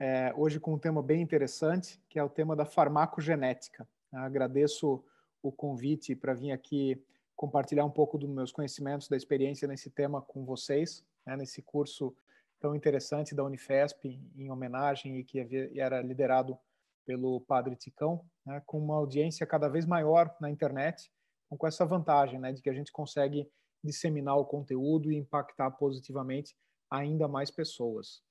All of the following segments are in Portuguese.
é, hoje com um tema bem interessante, que é o tema da farmacogenética. Agradeço o convite para vir aqui compartilhar um pouco dos meus conhecimentos, da experiência nesse tema com vocês, né, nesse curso tão interessante da Unifesp, em homenagem e que era liderado pelo Padre Ticão, né, com uma audiência cada vez maior na internet, com essa vantagem né, de que a gente consegue disseminar o conteúdo e impactar positivamente ainda mais pessoas.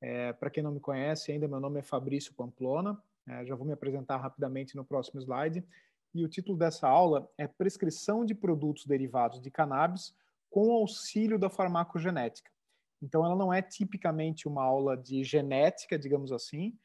É, Para quem não me conhece ainda, meu nome é Fabrício Pamplona, é, já vou me apresentar rapidamente no próximo slide, e o título dessa aula é Prescrição de Produtos Derivados de Cannabis com auxílio da farmacogenética. Então, ela não é tipicamente uma aula de genética, digamos assim,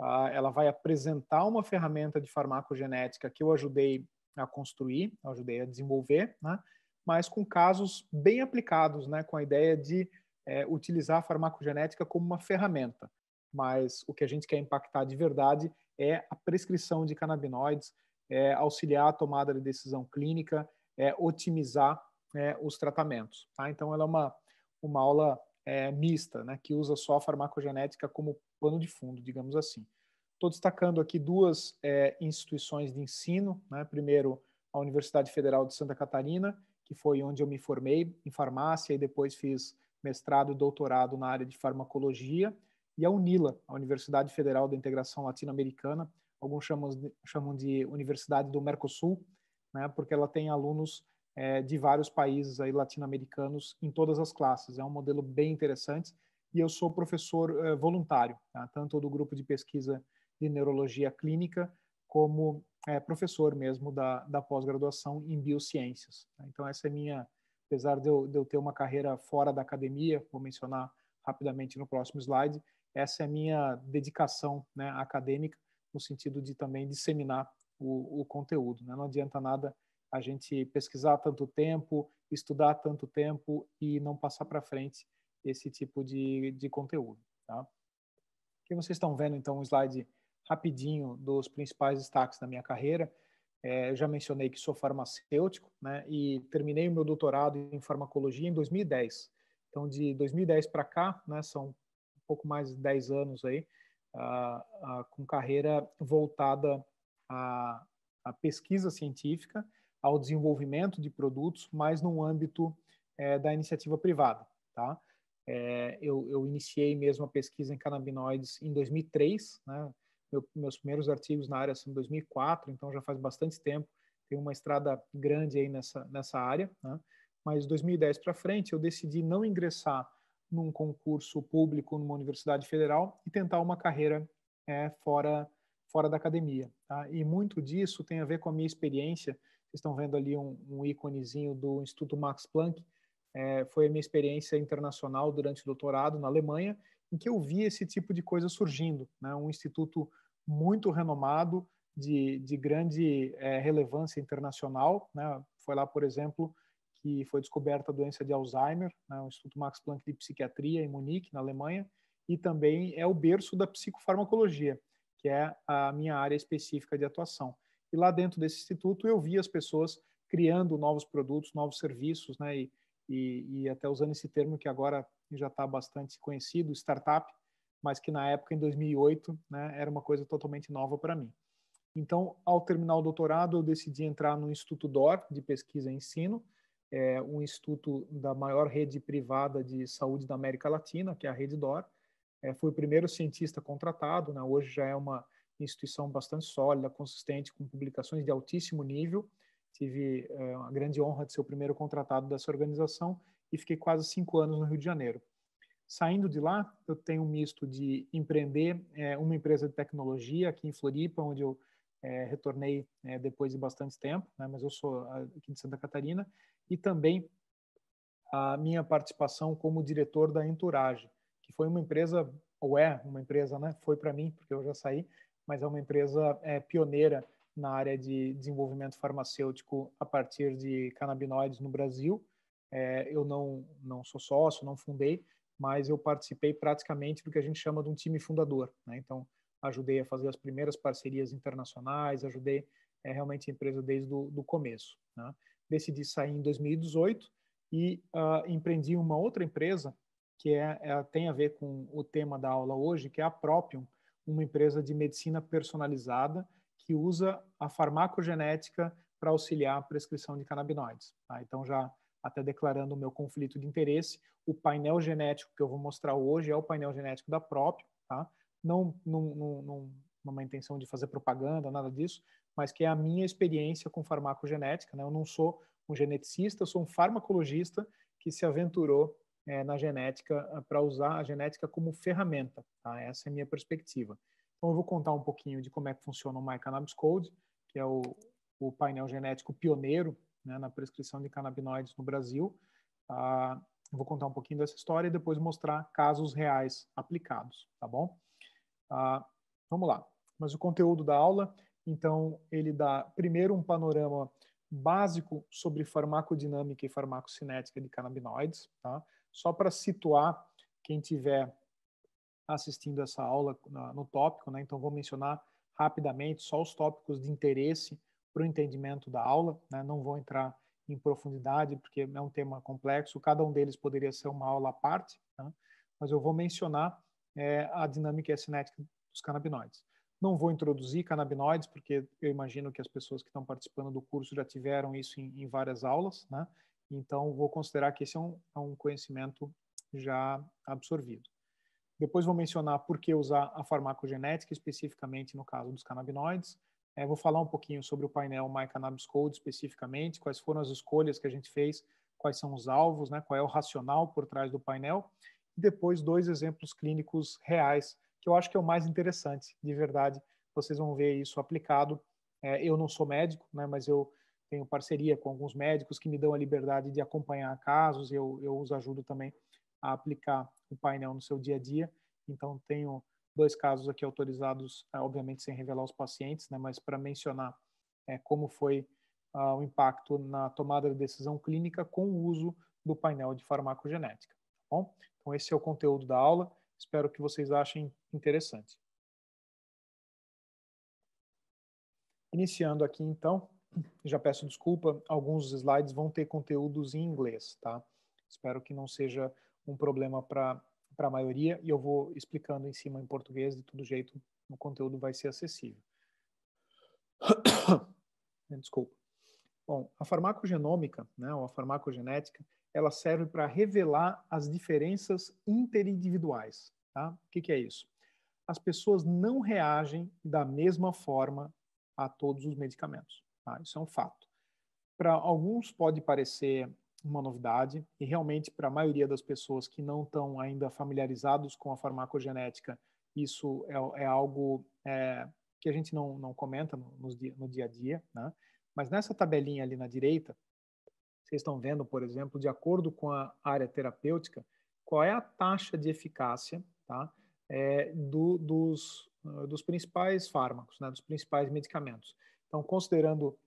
ah, ela vai apresentar uma ferramenta de farmacogenética que eu ajudei a construir, ajudei a desenvolver, né? mas com casos bem aplicados, né? com a ideia de é, utilizar a farmacogenética como uma ferramenta. Mas o que a gente quer impactar de verdade é a prescrição de canabinoides, é auxiliar a tomada de decisão clínica, é otimizar é, os tratamentos. Tá? Então, ela é uma, uma aula é, mista, né, que usa só a farmacogenética como pano de fundo, digamos assim. Estou destacando aqui duas é, instituições de ensino. Né? Primeiro, a Universidade Federal de Santa Catarina, que foi onde eu me formei em farmácia e depois fiz mestrado e doutorado na área de farmacologia, e a UNILA, a Universidade Federal da Integração Latino-Americana, alguns chamam de, chamam de Universidade do Mercosul, né, porque ela tem alunos é, de vários países aí latino-americanos em todas as classes. É um modelo bem interessante e eu sou professor é, voluntário, tá, tanto do grupo de pesquisa de neurologia clínica como é, professor mesmo da, da pós-graduação em biociências. Tá. Então essa é minha apesar de eu, de eu ter uma carreira fora da academia, vou mencionar rapidamente no próximo slide, essa é a minha dedicação né, acadêmica, no sentido de também disseminar o, o conteúdo. Né? Não adianta nada a gente pesquisar tanto tempo, estudar tanto tempo e não passar para frente esse tipo de, de conteúdo. Tá? Aqui vocês estão vendo, então, um slide rapidinho dos principais destaques da minha carreira. É, já mencionei que sou farmacêutico, né? E terminei o meu doutorado em farmacologia em 2010. Então, de 2010 para cá, né? São um pouco mais de 10 anos aí, com carreira voltada à, à, pesquisa científica, ao desenvolvimento de produtos, mas no âmbito é, da iniciativa privada, tá? É, eu, eu, iniciei mesmo a pesquisa em canabinoides em 2003, né? Meu, meus primeiros artigos na área são de 2004, então já faz bastante tempo. Tem uma estrada grande aí nessa, nessa área. Né? Mas 2010 para frente, eu decidi não ingressar num concurso público numa universidade federal e tentar uma carreira é, fora fora da academia. Tá? E muito disso tem a ver com a minha experiência. Vocês estão vendo ali um, um íconezinho do Instituto Max Planck. É, foi a minha experiência internacional durante o doutorado na Alemanha em que eu vi esse tipo de coisa surgindo. Né? Um instituto muito renomado, de, de grande é, relevância internacional. Né? Foi lá, por exemplo, que foi descoberta a doença de Alzheimer, né? o Instituto Max Planck de Psiquiatria em Munique, na Alemanha, e também é o berço da psicofarmacologia, que é a minha área específica de atuação. E lá dentro desse instituto eu vi as pessoas criando novos produtos, novos serviços, né? E, e, e até usando esse termo que agora já está bastante conhecido, startup, mas que na época, em 2008, né, era uma coisa totalmente nova para mim. Então, ao terminar o doutorado, eu decidi entrar no Instituto DOR, de Pesquisa e Ensino, é um instituto da maior rede privada de saúde da América Latina, que é a Rede DOR. É, fui o primeiro cientista contratado, né, hoje já é uma instituição bastante sólida, consistente, com publicações de altíssimo nível. Tive é, a grande honra de ser o primeiro contratado dessa organização e fiquei quase cinco anos no Rio de Janeiro. Saindo de lá, eu tenho um misto de empreender é, uma empresa de tecnologia aqui em Floripa, onde eu é, retornei é, depois de bastante tempo, né, mas eu sou aqui de Santa Catarina, e também a minha participação como diretor da Entourage, que foi uma empresa, ou é uma empresa, né, foi para mim, porque eu já saí, mas é uma empresa é, pioneira na área de desenvolvimento farmacêutico a partir de canabinoides no Brasil, é, eu não, não sou sócio, não fundei, mas eu participei praticamente do que a gente chama de um time fundador. Né? Então, ajudei a fazer as primeiras parcerias internacionais, ajudei é, realmente a empresa desde o começo. Né? Decidi sair em 2018 e uh, empreendi uma outra empresa que é, é, tem a ver com o tema da aula hoje, que é a Propium, uma empresa de medicina personalizada que usa a farmacogenética para auxiliar a prescrição de canabinoides. Tá? Então, já até declarando o meu conflito de interesse, o painel genético que eu vou mostrar hoje é o painel genético da Propium, tá? não, não, não, numa intenção de fazer propaganda, nada disso, mas que é a minha experiência com farmacogenética. Né? Eu não sou um geneticista, eu sou um farmacologista que se aventurou é, na genética eh, para usar a genética como ferramenta. Tá? Essa é a minha perspectiva. Então, eu vou contar um pouquinho de como é que funciona o MyCannabis Code, que é o, o painel genético pioneiro né, na prescrição de canabinoides no Brasil. Ah, vou contar um pouquinho dessa história e depois mostrar casos reais aplicados, tá bom? Ah, vamos lá. Mas o conteúdo da aula, então, ele dá primeiro um panorama básico sobre farmacodinâmica e farmacocinética de canabinoides, tá? Só para situar quem tiver assistindo essa aula no tópico, né? Então vou mencionar rapidamente só os tópicos de interesse para o entendimento da aula, né? Não vou entrar em profundidade porque é um tema complexo. Cada um deles poderia ser uma aula à parte, tá? mas eu vou mencionar é, a dinâmica e a cinética dos canabinoides. Não vou introduzir canabinoides, porque eu imagino que as pessoas que estão participando do curso já tiveram isso em, em várias aulas, né? Então, vou considerar que esse é um, é um conhecimento já absorvido. Depois vou mencionar por que usar a farmacogenética, especificamente no caso dos canabinoides. É, vou falar um pouquinho sobre o painel My Cannabis Code, especificamente, quais foram as escolhas que a gente fez, quais são os alvos, né, qual é o racional por trás do painel. E depois, dois exemplos clínicos reais, que eu acho que é o mais interessante, de verdade. Vocês vão ver isso aplicado. É, eu não sou médico, né, mas eu tenho parceria com alguns médicos que me dão a liberdade de acompanhar casos, eu, eu os ajudo também a aplicar o painel no seu dia a dia. Então, tenho dois casos aqui autorizados, é, obviamente sem revelar os pacientes, né, mas para mencionar é, como foi uh, o impacto na tomada de decisão clínica com o uso do painel de farmacogenética. Tá bom? Então, esse é o conteúdo da aula. Espero que vocês achem interessante. Iniciando aqui, então, já peço desculpa, alguns slides vão ter conteúdos em inglês, tá? Espero que não seja um problema para a maioria e eu vou explicando em cima em português, de todo jeito o conteúdo vai ser acessível. Desculpa. Bom, a farmacogenômica, né, ou a farmacogenética, ela serve para revelar as diferenças interindividuais. Tá? O que, que é isso? As pessoas não reagem da mesma forma a todos os medicamentos. Tá? Isso é um fato. Para alguns pode parecer uma novidade e realmente para a maioria das pessoas que não estão ainda familiarizados com a farmacogenética, isso é, é algo é, que a gente não, não comenta no, no, dia, no dia a dia, né? Mas nessa tabelinha ali na direita, vocês estão vendo, por exemplo, de acordo com a área terapêutica, qual é a taxa de eficácia tá? É, do, dos, dos principais fármacos, né? dos principais medicamentos. Então, considerando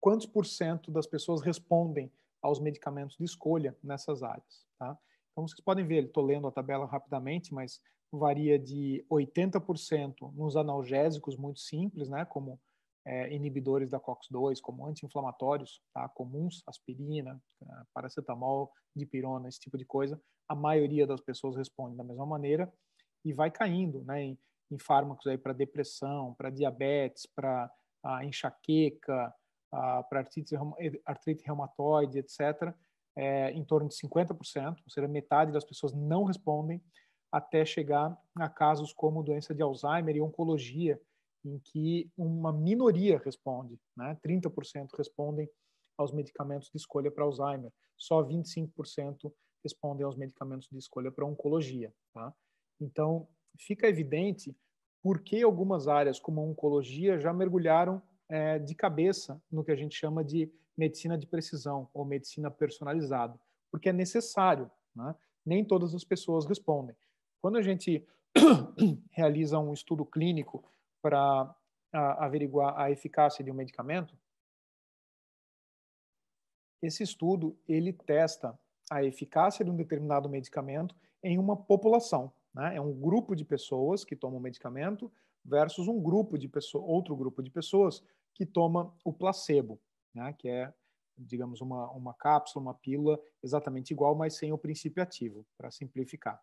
quantos por cento das pessoas respondem aos medicamentos de escolha nessas áreas. Tá? Então, vocês podem ver, estou lendo a tabela rapidamente, mas varia de 80% nos analgésicos muito simples, né, como é, inibidores da COX-2, como anti-inflamatórios, tá, comuns, aspirina, é, paracetamol, dipirona, esse tipo de coisa. A maioria das pessoas responde da mesma maneira e vai caindo né, em, em fármacos para depressão, para diabetes, para a para artrite, artrite reumatoide, etc., é, em torno de 50%, ou seja, metade das pessoas não respondem, até chegar a casos como doença de Alzheimer e oncologia, em que uma minoria responde, né? 30% respondem aos medicamentos de escolha para Alzheimer, só 25% respondem aos medicamentos de escolha para oncologia. Tá? Então, fica evidente por que algumas áreas, como a oncologia, já mergulharam é, de cabeça no que a gente chama de medicina de precisão ou medicina personalizada, porque é necessário. Né? Nem todas as pessoas respondem. Quando a gente realiza um estudo clínico para averiguar a eficácia de um medicamento, esse estudo ele testa a eficácia de um determinado medicamento em uma população. Né? É um grupo de pessoas que tomam medicamento versus um grupo de pessoas, outro grupo de pessoas que toma o placebo, né? que é digamos, uma, uma cápsula, uma pílula exatamente igual, mas sem o princípio ativo, para simplificar.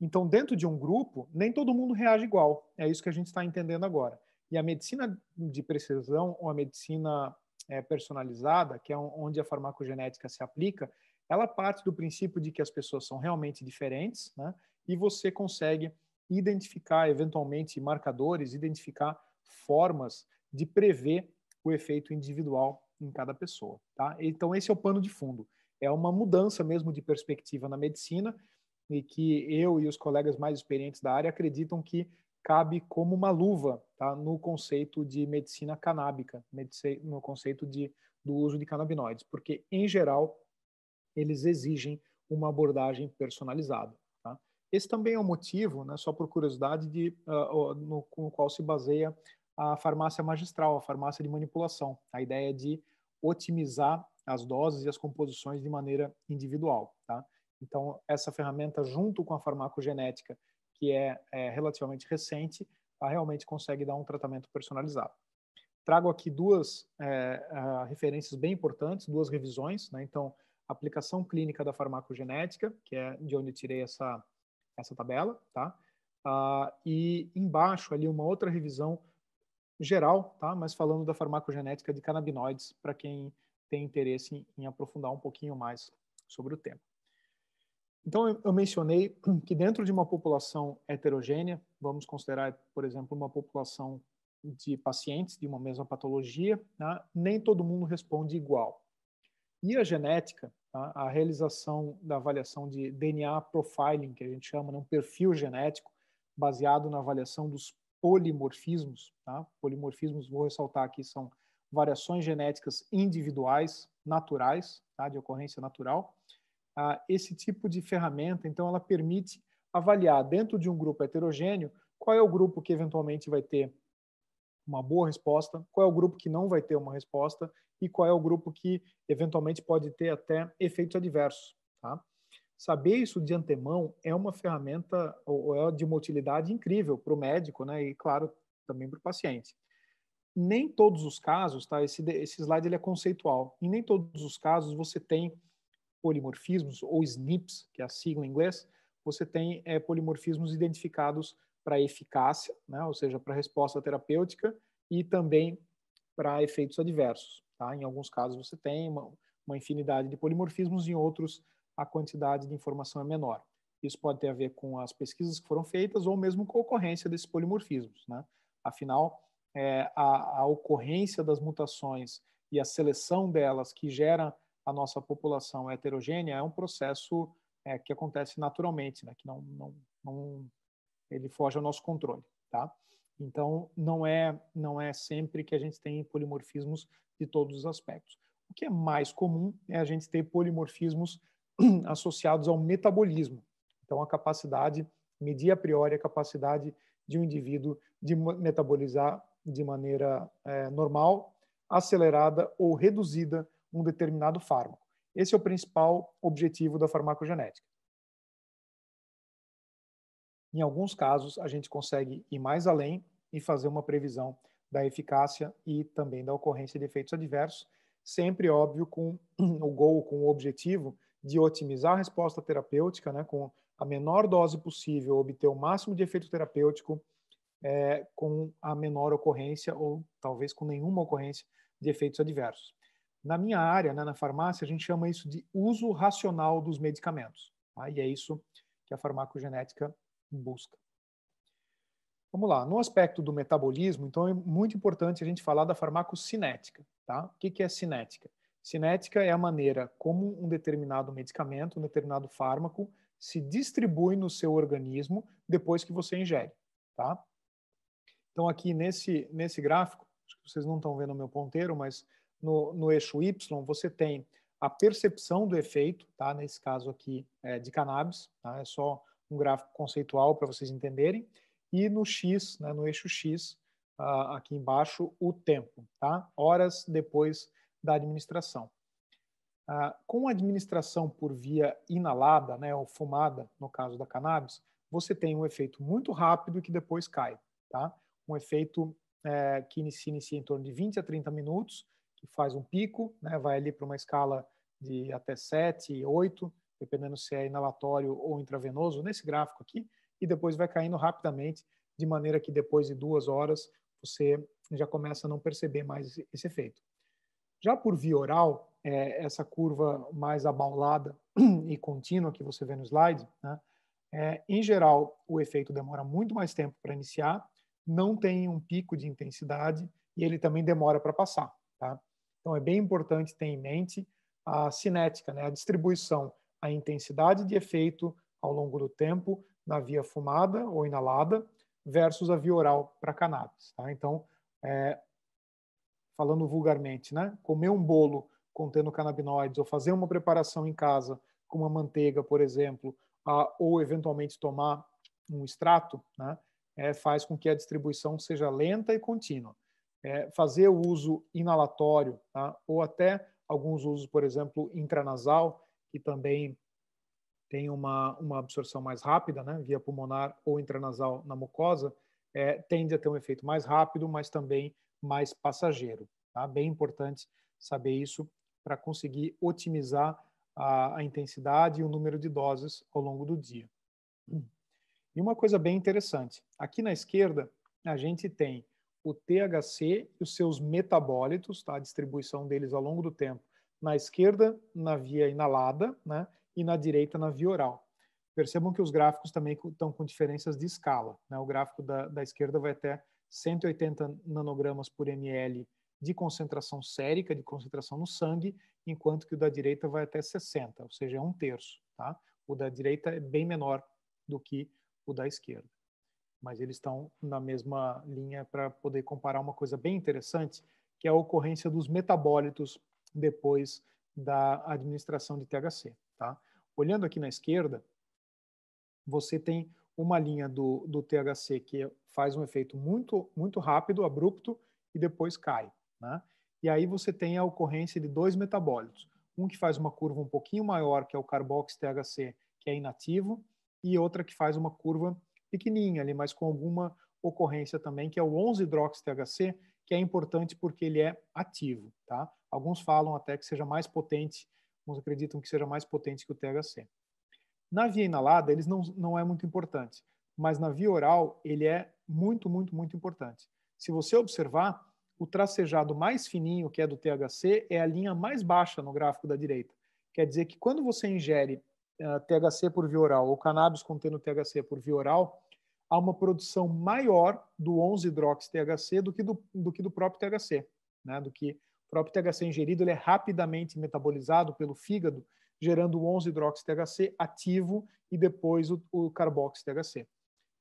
Então, dentro de um grupo, nem todo mundo reage igual. É isso que a gente está entendendo agora. E a medicina de precisão, ou a medicina é, personalizada, que é onde a farmacogenética se aplica, ela parte do princípio de que as pessoas são realmente diferentes, né? E você consegue identificar, eventualmente, marcadores, identificar formas de prever o efeito individual em cada pessoa. Tá? Então, esse é o pano de fundo. É uma mudança mesmo de perspectiva na medicina e que eu e os colegas mais experientes da área acreditam que cabe como uma luva tá? no conceito de medicina canábica, no conceito de, do uso de canabinoides, porque, em geral, eles exigem uma abordagem personalizada. Esse também é o um motivo, né, só por curiosidade, de, uh, no, no qual se baseia a farmácia magistral, a farmácia de manipulação, a ideia de otimizar as doses e as composições de maneira individual. Tá? Então, essa ferramenta, junto com a farmacogenética, que é, é relativamente recente, realmente consegue dar um tratamento personalizado. Trago aqui duas é, referências bem importantes, duas revisões. Né? Então, aplicação clínica da farmacogenética, que é de onde tirei essa, essa tabela, tá? Uh, e embaixo ali uma outra revisão geral, tá? mas falando da farmacogenética de canabinoides, para quem tem interesse em, em, aprofundar um pouquinho mais sobre o tema. Então, eu, eu mencionei que dentro de uma população heterogênea, vamos considerar, por exemplo, uma população de pacientes de uma mesma patologia, né? nem todo mundo responde igual. E a genética, tá? a realização da avaliação de DNA profiling, que a gente chama, né? um perfil genético, baseado na avaliação dos polimorfismos. Tá? Polimorfismos, vou ressaltar aqui, são variações genéticas individuais, naturais, tá? de ocorrência natural. Ah, esse tipo de ferramenta, então, ela permite avaliar dentro de um grupo heterogêneo qual é o grupo que eventualmente vai ter uma boa resposta, qual é o grupo que não vai ter uma resposta e qual é o grupo que eventualmente pode ter até efeitos adversos. Tá? Saber isso de antemão é uma ferramenta ou é de uma utilidade incrível para o médico, né? E claro, também para o paciente. Nem todos os casos, tá? Esse, esse slide ele é conceitual. Em nem todos os casos você tem polimorfismos ou SNPs, que é a sigla em inglês, você tem é, polimorfismos identificados para eficácia, né? Ou seja, para resposta terapêutica e também para efeitos adversos. Tá? Em alguns casos você tem uma, uma infinidade de polimorfismos, em outros a quantidade de informação é menor. Isso pode ter a ver com as pesquisas que foram feitas ou mesmo com a ocorrência desses polimorfismos. Né? Afinal, é, a, a, ocorrência das mutações e a seleção delas que gera a nossa população heterogênea é um processo é, que acontece naturalmente, né? que não, não, não, ele foge ao nosso controle. Tá? Então, não é, não é sempre que a gente tem polimorfismos de todos os aspectos. O que é mais comum é a gente ter polimorfismos associados ao metabolismo. Então, a capacidade, medir a priori a capacidade de um indivíduo de metabolizar de maneira é, normal, acelerada ou reduzida um determinado fármaco. Esse é o principal objetivo da farmacogenética. Em alguns casos, a gente consegue ir mais além e fazer uma previsão da eficácia e também da ocorrência de efeitos adversos, sempre, óbvio, com o gol, com o objetivo de otimizar a resposta terapêutica, né, com a menor dose possível, obter o máximo de efeito terapêutico é, com a menor ocorrência ou talvez com nenhuma ocorrência de efeitos adversos. Na minha área, né, na farmácia, a gente chama isso de uso racional dos medicamentos. Tá? E é isso que a farmacogenética busca. Vamos lá. No aspecto do metabolismo, então é muito importante a gente falar da farmacocinética. Tá? O que é cinética? Cinética é a maneira como um determinado medicamento, um determinado fármaco se distribui no seu organismo depois que você ingere, tá? Então aqui nesse nesse gráfico, vocês não estão vendo o meu ponteiro, mas no, no eixo Y você tem a percepção do efeito, tá? Nesse caso aqui é de cannabis, tá? É só um gráfico conceitual para vocês entenderem. E no X, né, no eixo X, uh, aqui embaixo, o tempo, tá? Horas depois da administração. Ah, com a administração por via inalada, né, ou fumada, no caso da cannabis, você tem um efeito muito rápido que depois cai. Tá? Um efeito é, que inicia, inicia em torno de 20 a 30 minutos, que faz um pico, né, vai ali para uma escala de até 7, 8, dependendo se é inalatório ou intravenoso, nesse gráfico aqui, e depois vai caindo rapidamente, de maneira que depois de duas horas você já começa a não perceber mais esse efeito. Já por via oral, é, essa curva mais abaulada e contínua que você vê no slide, né, é, em geral, o efeito demora muito mais tempo para iniciar, não tem um pico de intensidade e ele também demora para passar. Tá? Então, é bem importante ter em mente a cinética, né, a distribuição, a intensidade de efeito ao longo do tempo na via fumada ou inalada versus a via oral para cannabis. Tá? Então, é, falando vulgarmente, né, comer um bolo contendo canabinoides ou fazer uma preparação em casa com uma manteiga, por exemplo, a, ou eventualmente tomar um extrato, né, é, faz com que a distribuição seja lenta e contínua. É, fazer o uso inalatório, tá, ou até alguns usos, por exemplo, intranasal, que também tem uma, uma absorção mais rápida, né, via pulmonar ou intranasal na mucosa, é, tende a ter um efeito mais rápido, mas também mais passageiro. Tá? Bem importante saber isso para conseguir otimizar a, a, intensidade e o número de doses ao longo do dia. E uma coisa bem interessante, aqui na esquerda a gente tem o THC e os seus metabólitos, tá? a distribuição deles ao longo do tempo. Na esquerda, na via inalada, né? e na direita, na via oral. Percebam que os gráficos também estão com diferenças de escala. Né? O gráfico da, da esquerda vai até 180 nanogramas por ml de concentração sérica, de concentração no sangue, enquanto que o da direita vai até 60, ou seja, é um terço. Tá? O da direita é bem menor do que o da esquerda. Mas eles estão na mesma linha para poder comparar uma coisa bem interessante, que é a ocorrência dos metabólitos depois da administração de THC. Tá? Olhando aqui na esquerda, você tem uma linha do, do THC que faz um efeito muito, muito rápido, abrupto, e depois cai. Né? E aí você tem a ocorrência de dois metabólitos. Um que faz uma curva um pouquinho maior, que é o carbox-THC, que é inativo, e outra que faz uma curva pequenininha ali, mas com alguma ocorrência também, que é o 11-hidrox-THC, que é importante porque ele é ativo. Tá? Alguns falam até que seja mais potente, alguns acreditam que seja mais potente que o THC. Na via inalada, eles não, não é muito importante, mas na via oral, ele é muito, muito, muito importante. Se você observar, o tracejado mais fininho, que é do THC, é a linha mais baixa no gráfico da direita. Quer dizer que quando você ingere uh, eh, THC por via oral ou cannabis contendo THC por via oral, há uma produção maior do 11-hidrox-THC do que do, do que do próprio THC, né? do que o próprio THC ingerido ele é rapidamente metabolizado pelo fígado gerando o 11-hidrox-THC ativo e depois o, o carbox-THC. O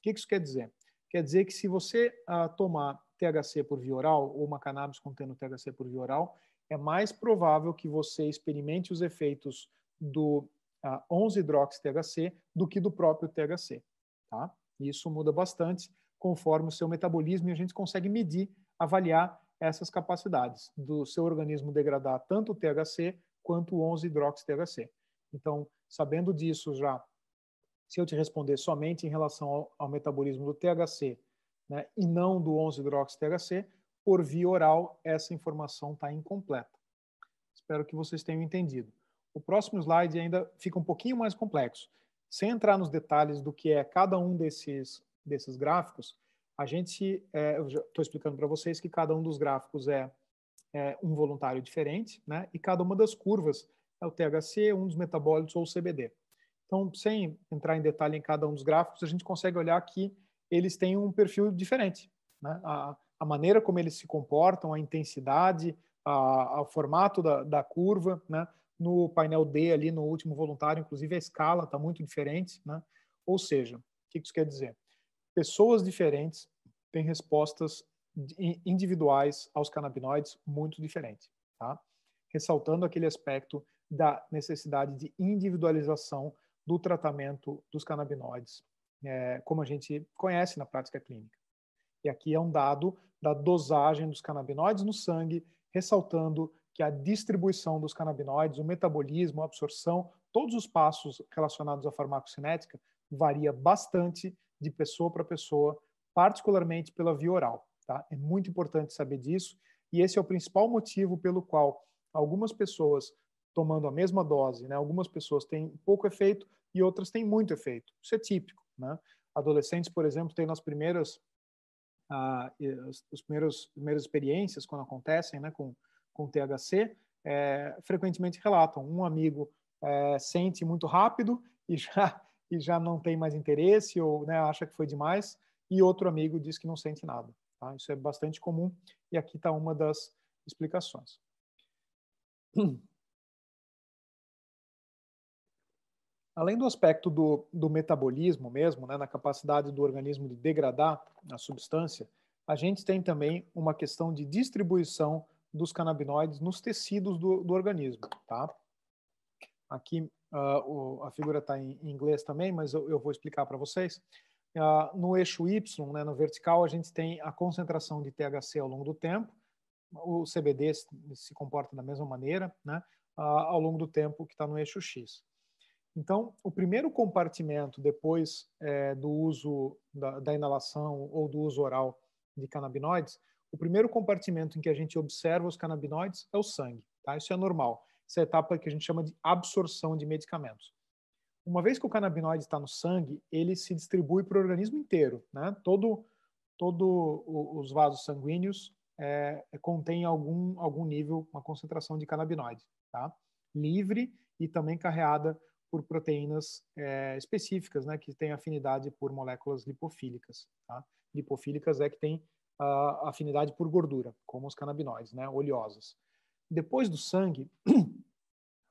que isso quer dizer? Quer dizer que se você uh, tomar THC por via oral ou uma cannabis contendo THC por via oral, é mais provável que você experimente os efeitos do ah, 11-hidrox-THC do que do próprio THC. Tá? Isso muda bastante conforme o seu metabolismo e a gente consegue medir, avaliar essas capacidades do seu organismo degradar tanto o THC quanto o 11-hidrox-THC. Então, sabendo disso já, se eu te responder somente em relação ao, ao metabolismo do THC né, e não do 11-hidrox-THC, por via oral, essa informação está incompleta. Espero que vocês tenham entendido. O próximo slide ainda fica um pouquinho mais complexo. Sem entrar nos detalhes do que é cada um desses, desses gráficos, a gente, é, eu estou explicando para vocês que cada um dos gráficos é é, um voluntário diferente, né? E cada uma das curvas é o THC, um dos metabólitos ou o CBD. Então, sem entrar em detalhe em cada um dos gráficos, a gente consegue olhar que eles têm um perfil diferente. Né? A, a maneira como eles se comportam, a intensidade, a, a formato da, da curva, né? No painel D ali, no último voluntário, inclusive a escala está muito diferente, né? Ou seja, o que isso quer dizer? Pessoas diferentes têm respostas individuais aos canabinoides muito diferentes, tá? ressaltando aquele aspecto da necessidade de individualização do tratamento dos canabinoides, é, como a gente conhece na prática clínica. E aqui é um dado da dosagem dos canabinoides no sangue, ressaltando que a distribuição dos canabinoides, o metabolismo, a absorção, todos os passos relacionados à farmacocinética varia bastante de pessoa para pessoa, particularmente pela via oral. Tá? É muito importante saber disso. E esse é o principal motivo pelo qual algumas pessoas tomando a mesma dose, né, algumas pessoas têm pouco efeito e outras têm muito efeito. Isso é típico. Né? Adolescentes, por exemplo, têm nas primeiras ah, as primeiras, primeiras experiências quando acontecem né, com, com THC, é, frequentemente relatam um amigo é, sente muito rápido e já e já não tem mais interesse ou né, acha que foi demais e outro amigo diz que não sente nada. Tá? Isso é bastante comum e aqui está uma das explicações. Além do aspecto do, do metabolismo mesmo, né, na capacidade do organismo de degradar a substância, a gente tem também uma questão de distribuição dos canabinoides nos tecidos do, do organismo. Tá? Aqui uh, o, a figura está em, inglês também, mas eu, eu vou explicar para vocês. Uh, no eixo Y, né, no vertical, a gente tem a concentração de THC ao longo do tempo. O CBD se, se comporta da mesma maneira, né, uh, ao longo do tempo que está no eixo X. Então, o primeiro compartimento depois é, do uso da, da, inalação ou do uso oral de canabinoides, o primeiro compartimento em que a gente observa os canabinoides é o sangue. Tá? Isso é normal. Essa é etapa que a gente chama de absorção de medicamentos. Uma vez que o canabinoide está no sangue, ele se distribui para o organismo inteiro. Né? Todo, todo os vasos sanguíneos é, contém algum, algum nível, uma concentração de canabinoide. Tá? Livre e também carreada por proteínas é, específicas, né, que têm afinidade por moléculas lipofílicas. Tá? Lipofílicas é que tem afinidade por gordura, como os canabinoides, né, oleosas. Depois do sangue,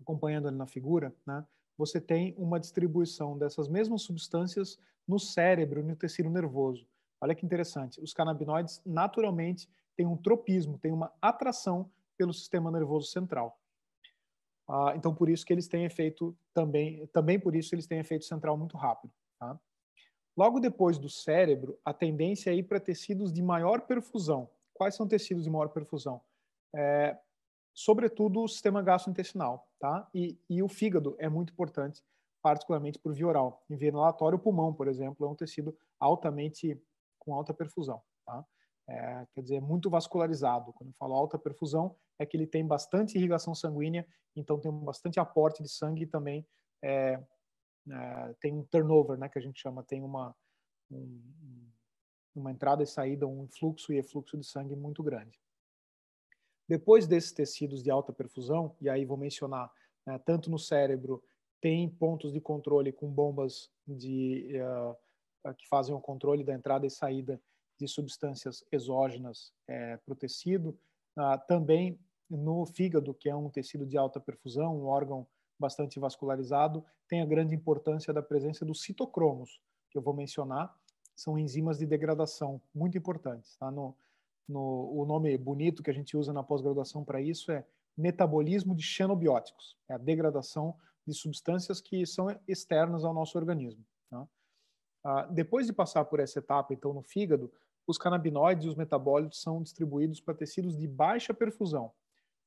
acompanhando ali na figura, né, você tem uma distribuição dessas mesmas substâncias no cérebro, no tecido nervoso. Olha que interessante. Os canabinoides naturalmente têm um tropismo, têm uma atração pelo sistema nervoso central. Ah, então, por isso que eles têm efeito também, também por isso eles têm efeito central muito rápido. Tá? Logo depois do cérebro, a tendência é ir para tecidos de maior perfusão. Quais são tecidos de maior perfusão? É, sobretudo o sistema gastrointestinal, tá? E, e o fígado é muito importante, particularmente por via oral. Em via inalatória, o pulmão, por exemplo, é um tecido altamente com alta perfusão, tá? É, quer dizer, é muito vascularizado. Quando eu falo alta perfusão, é que ele tem bastante irrigação sanguínea, então tem bastante aporte de sangue e também é, é, tem um turnover, né, que a gente chama, tem uma, um, uma entrada e saída, um influxo e efluxo de sangue muito grande. Depois desses tecidos de alta perfusão, e aí vou mencionar, né, tanto no cérebro, tem pontos de controle com bombas de, uh, que fazem o controle da entrada e saída de substâncias exógenas é, para o tecido. Uh, também no fígado, que é um tecido de alta perfusão, um órgão bastante vascularizado, tem a grande importância da presença dos citocromos, que eu vou mencionar, são enzimas de degradação muito importantes. Tá? No, no, o nome bonito que a gente usa na pós-graduação para isso é metabolismo de xenobióticos, é a degradação de substâncias que são externas ao nosso organismo. Tá? Ah, depois de passar por essa etapa, então, no fígado, os canabinoides e os metabólitos são distribuídos para tecidos de baixa perfusão.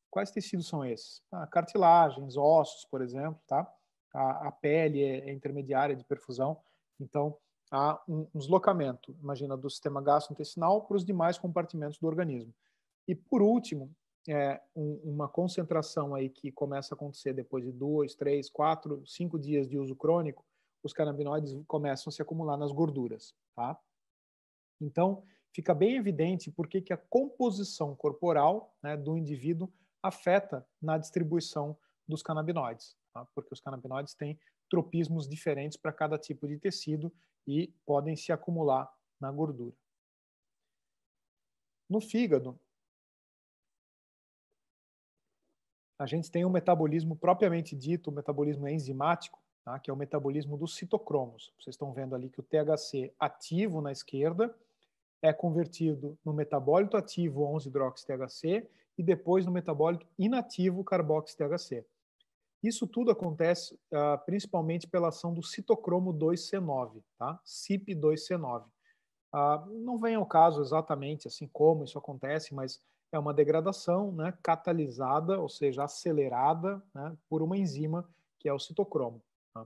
Quais tecidos são esses? Ah, cartilagens, ossos, por exemplo, tá? A, a pele é, é intermediária de perfusão, então há um, deslocamento, imagina, do sistema gastrointestinal para os demais compartimentos do organismo. E, por último, é, um, uma concentração aí que começa a acontecer depois de dois, três, quatro, cinco dias de uso crônico, os canabinoides começam a se acumular nas gorduras, tá? Então, fica bem evidente por que a composição corporal né, do indivíduo afeta na distribuição dos canabinoides, tá? porque os canabinoides têm tropismos diferentes para cada tipo de tecido e podem se acumular na gordura. No fígado, a gente tem um metabolismo propriamente dito, o um metabolismo enzimático, tá? que é o metabolismo dos citocromos. Vocês estão vendo ali que o THC ativo na esquerda é convertido no metabólito ativo 11-hidroxi-THC e depois no metabólito inativo carboxy-THC. Isso tudo acontece uh, principalmente pela ação do citocromo 2C9, tá? CYP2C9. Uh, ah, não vem ao caso exatamente assim como isso acontece, mas é uma degradação né, catalisada, ou seja, acelerada né, por uma enzima que é o citocromo. Tá?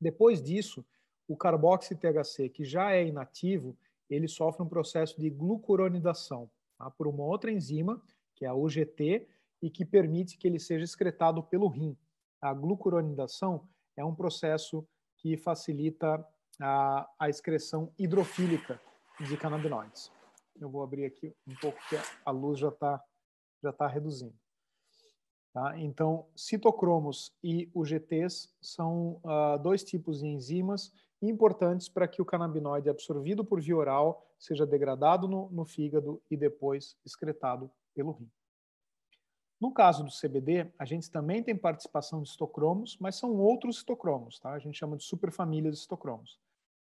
Depois disso, o carboxy-THC, que já é inativo, ele sofre um processo de glucuronidação. tá? por uma outra enzima, que é a UGT, e que permite que ele seja excretado pelo rim. A glucuronidação é um processo que facilita a, a excreção hidrofílica de canabinoides. Eu vou abrir aqui um pouco que a luz já está já tá reduzindo. Tá? Então, citocromos e UGTs são uh, dois tipos de enzimas importantes para que o canabinoide absorvido por via oral seja degradado no, no fígado e depois excretado pelo rim. No caso do CBD, a gente também tem participação de citocromos, mas são outros citocromos, tá? A gente chama de superfamília de citocromos.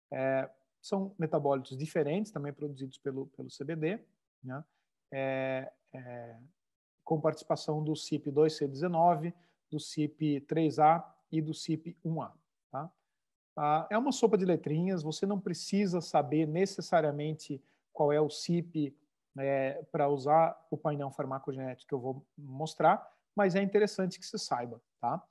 É, são metabólitos diferentes, também produzidos pelo, pelo CBD, né? É, é, com participação do CYP2C19, do CYP3A e do CYP1A. Tá? Ah, é uma sopa de letrinhas, você não precisa saber necessariamente qual é o CYP é, para usar o painel farmacogenético que eu vou mostrar, mas é interessante que você saiba. Tá?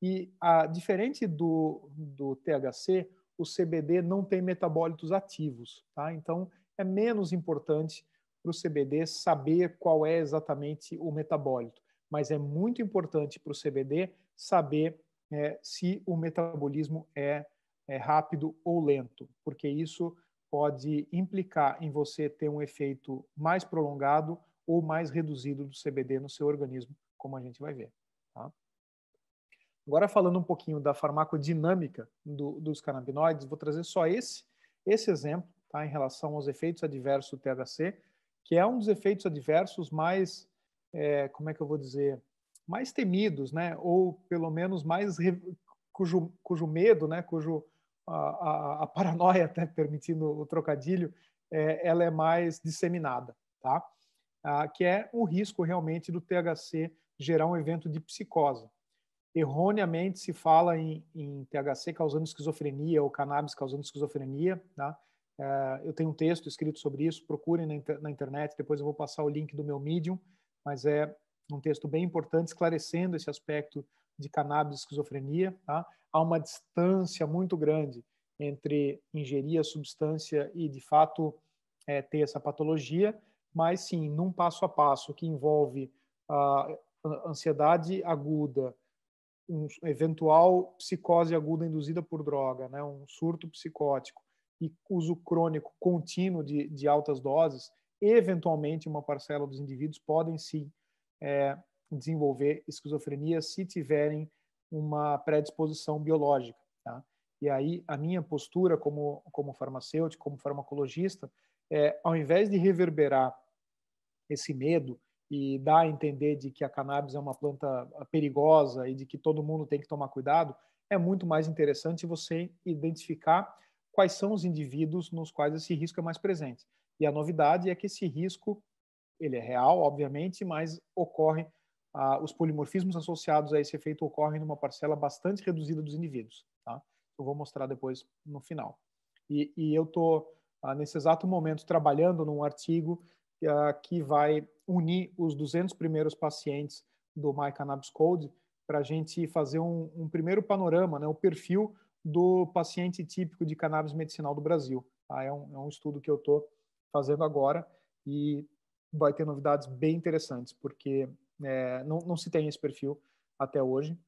E a, diferente do, do THC, o CBD não tem metabólitos ativos, tá? Então é menos importante para o CBD saber qual é exatamente o metabólito, mas é muito importante para o CBD saber é, se o metabolismo é, é rápido ou lento, porque isso pode implicar em você ter um efeito mais prolongado ou mais reduzido do CBD no seu organismo, como a gente vai ver. Tá? Agora falando um pouquinho da farmacodinâmica do, dos canabinoides, vou trazer só esse, esse exemplo tá, em relação aos efeitos adversos do THC, que é um dos efeitos adversos mais, é, como é que eu vou dizer, mais temidos, né? Ou pelo menos mais cujo, cujo medo, né? Cujo a, a, paranoia, até permitindo o trocadilho, é, ela é mais disseminada, tá? Ah, que é o risco realmente do THC gerar um evento de psicose. Erroneamente se fala em, em THC causando esquizofrenia ou cannabis causando esquizofrenia, tá? É, eu tenho um texto escrito sobre isso, procurem na, inter na, internet, depois eu vou passar o link do meu Medium, mas é um texto bem importante esclarecendo esse aspecto de cannabis e esquizofrenia. Tá? Há uma distância muito grande entre ingerir a substância e, de fato, é, ter essa patologia, mas sim, num passo a passo que envolve a ansiedade aguda, um eventual psicose aguda induzida por droga, né, um surto psicótico, e uso crônico contínuo de, de altas doses, eventualmente uma parcela dos indivíduos podem sim é, desenvolver esquizofrenia se tiverem uma predisposição biológica. Tá? E aí a minha postura como, como farmacêutico, como farmacologista, é, ao invés de reverberar esse medo e dar a entender de que a cannabis é uma planta perigosa e de que todo mundo tem que tomar cuidado, é muito mais interessante você identificar quais são os indivíduos nos quais esse risco é mais presente. E a novidade é que esse risco ele é real, obviamente, mas ocorre ah, os polimorfismos associados a esse efeito ocorrem numa parcela bastante reduzida dos indivíduos. Tá? Eu vou mostrar depois no final. E, e eu estou ah, nesse exato momento trabalhando num artigo ah, que vai unir os 200 primeiros pacientes do My Cannabis Code para a gente fazer um, um primeiro panorama, né, o perfil do paciente típico de cannabis medicinal do Brasil. Tá? É, um, é um estudo que eu estou fazendo agora e vai ter novidades bem interessantes, porque é, não, não se tem esse perfil até hoje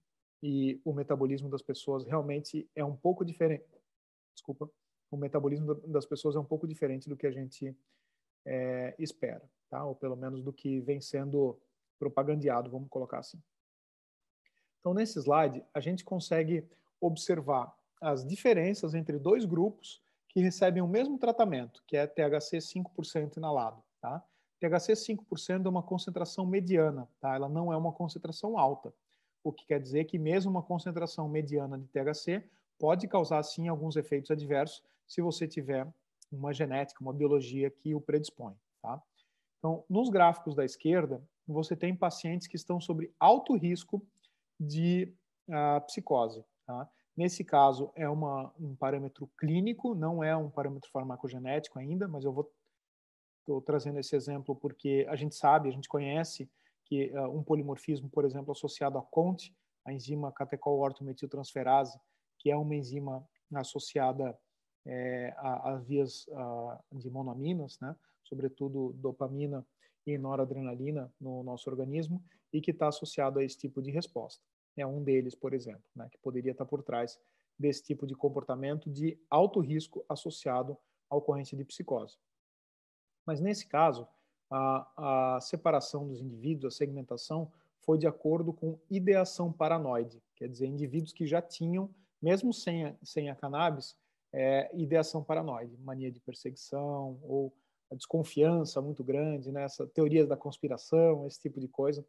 e o metabolismo das pessoas realmente é um pouco diferente. Desculpa, o metabolismo das pessoas é um pouco diferente do que a gente é, espera, tá? Ou pelo menos do que vem sendo propagandeado, vamos colocar assim. Então, nesse slide, a gente consegue observar as diferenças entre dois grupos que recebem o mesmo tratamento, que é THC 5% inalado. Tá? THC 5% é uma concentração mediana, tá? ela não é uma concentração alta, o que quer dizer que mesmo uma concentração mediana de THC pode causar, sim, alguns efeitos adversos se você tiver uma genética, uma biologia que o predispõe. Tá? Então, nos gráficos da esquerda, você tem pacientes que estão sobre alto risco de uh, psicose. Tá? Nesse caso, é uma, um parâmetro clínico, não é um parâmetro farmacogenético ainda, mas eu vou estou trazendo esse exemplo porque a gente sabe, a gente conhece que uh, um polimorfismo, por exemplo, associado a CONT, a enzima catecol-ortometiltransferase, que é uma enzima associada é, as vias a, de monoaminas, né? sobretudo dopamina e noradrenalina no nosso organismo, e que está associado a esse tipo de resposta. É um deles, por exemplo, né? que poderia estar tá por trás desse tipo de comportamento de alto risco associado à ocorrência de psicose. Mas nesse caso, a, a separação dos indivíduos, a segmentação, foi de acordo com ideação paranoide, quer dizer, indivíduos que já tinham, mesmo sem a, sem a cannabis, é, ideação paranoide, mania de perseguição ou desconfiança muito grande, né? Essa teorias da conspiração, esse tipo de coisa.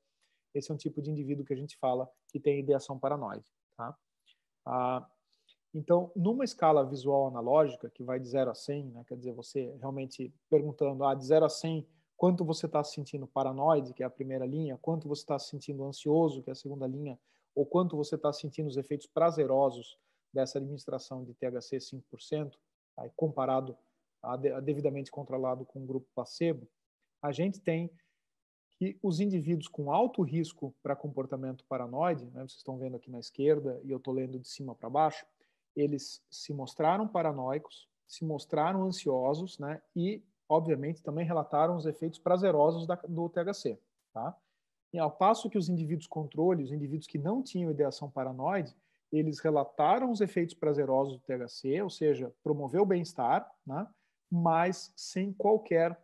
Esse é um tipo de indivíduo que a gente fala que tem ideação paranoide, tá? Ah, então, numa escala visual analógica, que vai de 0 a 100, né, quer dizer, você realmente perguntando, ah, de 0 a 100, quanto você está se sentindo paranoide, que é a primeira linha, quanto você está se sentindo ansioso, que é a segunda linha, ou quanto você está sentindo os efeitos prazerosos dessa administração de THC 5%, aí comparado a, a devidamente controlado com o grupo placebo, a gente tem que os indivíduos com alto risco para comportamento paranoide, né, vocês estão vendo aqui na esquerda e eu estou lendo de cima para baixo, eles se mostraram paranoicos, se mostraram ansiosos, né? E, obviamente, também relataram os efeitos prazerosos da, do THC, tá? E ao passo que os indivíduos controle, os indivíduos que não tinham ideação paranoide, eles relataram os efeitos prazerosos do THC, ou seja, promoveu o bem-estar, né? mas sem qualquer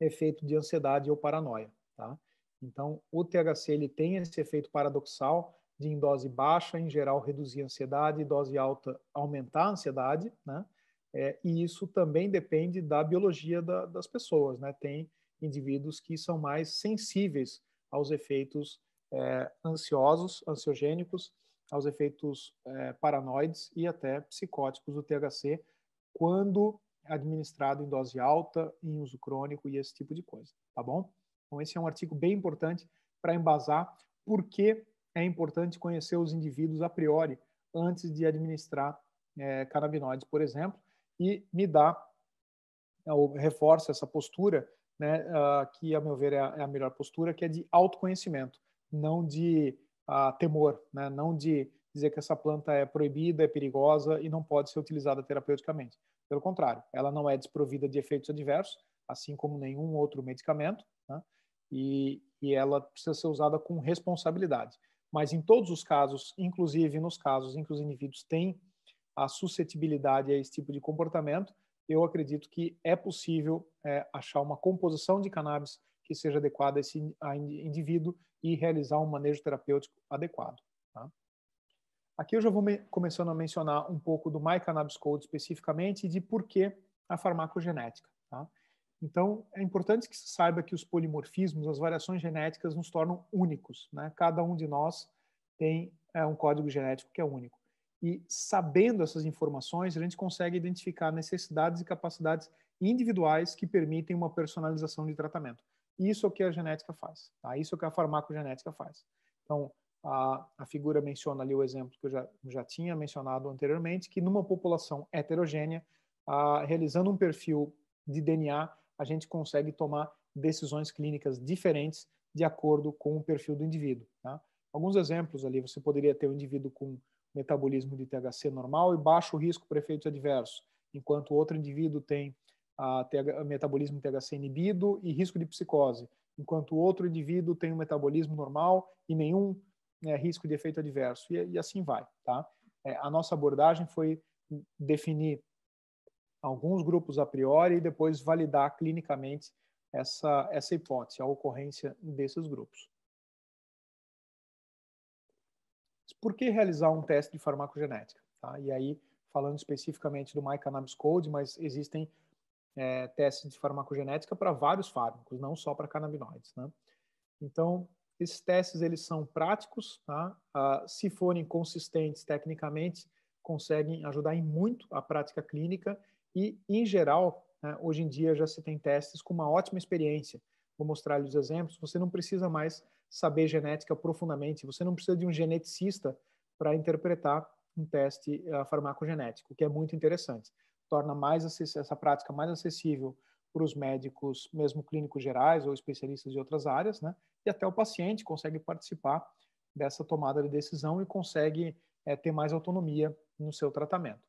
efeito de ansiedade ou paranoia. Tá? Então, o THC ele tem esse efeito paradoxal de em dose baixa, em geral, reduzir a ansiedade, dose alta, aumentar a ansiedade, né? É, e isso também depende da biologia da, das pessoas, né? Tem indivíduos que são mais sensíveis aos efeitos é, ansiosos, ansiogênicos, aos efeitos é, paranoides e até psicóticos do THC, quando administrado em dose alta, em uso crônico e esse tipo de coisa, tá bom? Então, esse é um artigo bem importante para embasar por que é importante conhecer os indivíduos a priori antes de administrar é, canabinoides, por exemplo, e me dá, ou reforça essa postura, né, uh, que, a meu ver, é a, é a, melhor postura, que é de autoconhecimento, não de uh, temor, né, não de dizer que essa planta é proibida, é perigosa e não pode ser utilizada terapeuticamente. Pelo contrário, ela não é desprovida de efeitos adversos, assim como nenhum outro medicamento, né, e, e ela precisa ser usada com responsabilidade mas em todos os casos, inclusive nos casos em que os indivíduos têm a suscetibilidade a esse tipo de comportamento, eu acredito que é possível é, achar uma composição de cannabis que seja adequada a esse indivíduo e realizar um manejo terapêutico adequado. Tá? Aqui eu já vou começando a mencionar um pouco do My Cannabis Code especificamente e de por que a farmacogenética. Tá? Então, é importante que se saiba que os polimorfismos, as variações genéticas, nos tornam únicos. Né? Cada um de nós tem é, um código genético que é único. E sabendo essas informações, a gente consegue identificar necessidades e capacidades individuais que permitem uma personalização de tratamento. Isso é o que a genética faz. Tá? Isso é o que a farmacogenética faz. Então, a, a figura menciona ali o exemplo que eu já, já tinha mencionado anteriormente, que numa população heterogênea, a, realizando um perfil de DNA, a gente consegue tomar decisões clínicas diferentes de acordo com o perfil do indivíduo. Tá? Alguns exemplos ali, você poderia ter um indivíduo com metabolismo de THC normal e baixo risco para efeitos adversos, enquanto outro indivíduo tem a TH, metabolismo THC inibido e risco de psicose, enquanto outro indivíduo tem um metabolismo normal e nenhum né, risco de efeito adverso, e, e assim vai. Tá? É, a nossa abordagem foi definir alguns grupos a priori e depois validar clinicamente essa, essa hipótese, a ocorrência desses grupos. Por que realizar um teste de farmacogenética? Tá? E aí, falando especificamente do MyCannabis Code, mas existem é, testes de farmacogenética para vários fármacos, não só para canabinoides. Né? Então, esses testes eles são práticos, tá? ah, se forem consistentes tecnicamente, conseguem ajudar em muito a prática clínica e, em geral, né, hoje em dia já se tem testes com uma ótima experiência. Vou mostrar lhes os exemplos. Você não precisa mais saber genética profundamente, você não precisa de um geneticista para interpretar um teste uh, farmacogenético, que é muito interessante. Torna mais essa prática mais acessível para os médicos, mesmo clínicos gerais ou especialistas de outras áreas, né? E até o paciente consegue participar dessa tomada de decisão e consegue é, ter mais autonomia no seu tratamento.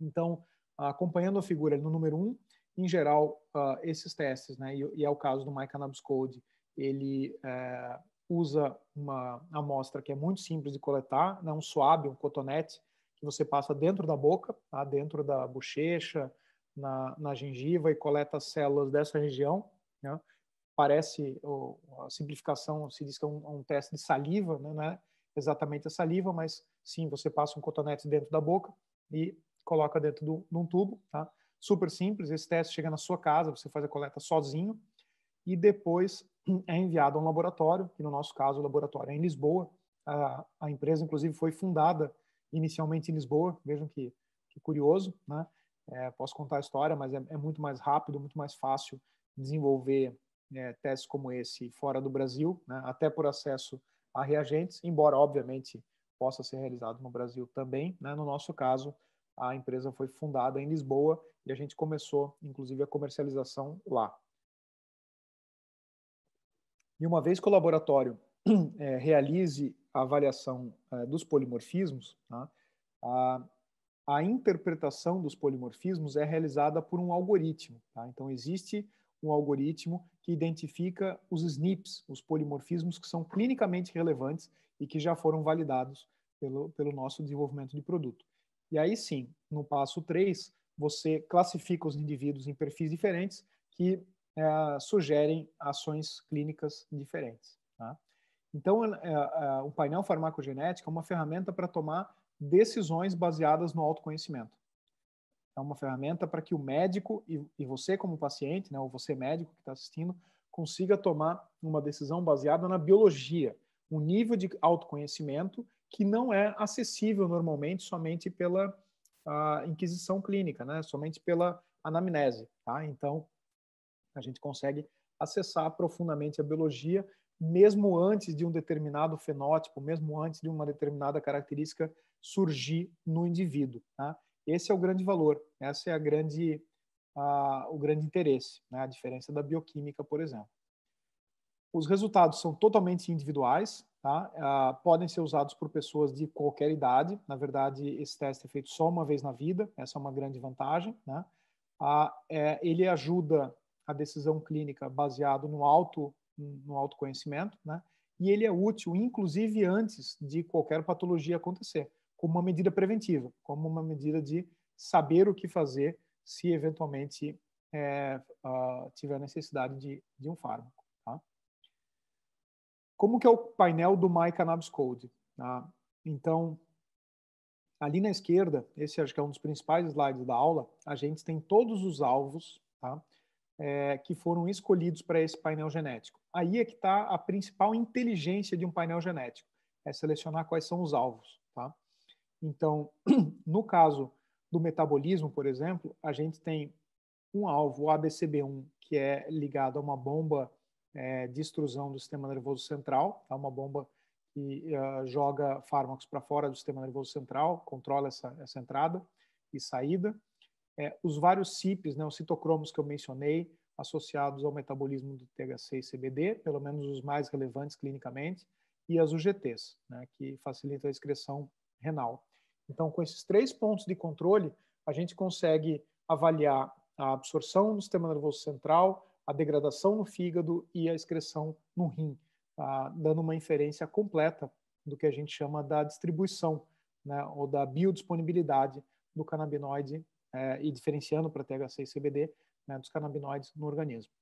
Então, acompanhando a figura no número um, em geral, uh, esses testes, né, e, e, é o caso do MyCannabis Code, ele é, usa uma amostra que é muito simples de coletar, né, um swab, um cotonete, que você passa dentro da boca, tá, dentro da bochecha, na, na gengiva e coleta as células dessa região. Né? Parece, a simplificação se diz que é um, um teste de saliva, né? é exatamente a saliva, mas sim, você passa um cotonete dentro da boca e coloca dentro de um tubo, tá? Super simples, esse teste chega na sua casa, você faz a coleta sozinho e depois é enviado a um laboratório, que no nosso caso o laboratório é em Lisboa. A, a empresa, inclusive, foi fundada inicialmente em Lisboa, vejam que, que curioso, né? É, posso contar a história, mas é, é, muito mais rápido, muito mais fácil desenvolver é, testes como esse fora do Brasil, né? até por acesso a reagentes, embora, obviamente, possa ser realizado no Brasil também. Né? No nosso caso, a empresa foi fundada em Lisboa e a gente começou, inclusive, a comercialização lá. E uma vez que o laboratório é, realize a avaliação é, dos polimorfismos, tá? a, a interpretação dos polimorfismos é realizada por um algoritmo. Tá? Então, existe um algoritmo que identifica os SNPs, os polimorfismos que são clinicamente relevantes e que já foram validados pelo, pelo nosso desenvolvimento de produto. E aí sim, no passo 3, você classifica os indivíduos em perfis diferentes que é, sugerem ações clínicas diferentes. Tá? Então, é, é, o painel farmacogenético é uma ferramenta para tomar decisões baseadas no autoconhecimento. É uma ferramenta para que o médico e, e, você como paciente, né, ou você médico que está assistindo, consiga tomar uma decisão baseada na biologia, um nível de autoconhecimento que não é acessível normalmente somente pela inquisição clínica, né, somente pela anamnese. Tá? Então, a gente consegue acessar profundamente a biologia mesmo antes de um determinado fenótipo, mesmo antes de uma determinada característica surgir no indivíduo. Tá? Esse é o grande valor, essa é a grande, a, o grande interesse, né? a diferença da bioquímica, por exemplo. Os resultados são totalmente individuais, tá? Ah, podem ser usados por pessoas de qualquer idade. Na verdade, esse teste é feito só uma vez na vida, essa é uma grande vantagem. Né? Ah, é, ele ajuda a decisão clínica baseado no auto no autoconhecimento, né? E ele é útil, inclusive antes de qualquer patologia acontecer como uma medida preventiva, como uma medida de saber o que fazer se eventualmente é, uh, tiver necessidade de, de um fármaco. Como que é o painel do My Cannabis Code? Tá? Então, ali na esquerda, esse acho que é um dos principais slides da aula, a gente tem todos os alvos tá? é, que foram escolhidos para esse painel genético. Aí é que está a principal inteligência de um painel genético, é selecionar quais são os alvos. Tá? Então, no caso do metabolismo, por exemplo, a gente tem um alvo, o ABCB1, que é ligado a uma bomba é, de extrusão do sistema nervoso central, tá? uma bomba que uh, joga fármacos para fora do sistema nervoso central, controla essa, essa entrada e saída. É, os vários CIPs, né, os citocromos que eu mencionei, associados ao metabolismo do THC e CBD, pelo menos os mais relevantes clinicamente, e as UGTs, né, que facilitam a excreção renal. Então, com esses três pontos de controle, a gente consegue avaliar a absorção no sistema nervoso central, a degradação no fígado e a excreção no rim, tá? dando uma inferência completa do que a gente chama da distribuição, né, ou da biodisponibilidade do canabinoide é, e diferenciando para THC e CBD né, dos canabinoides no organismo.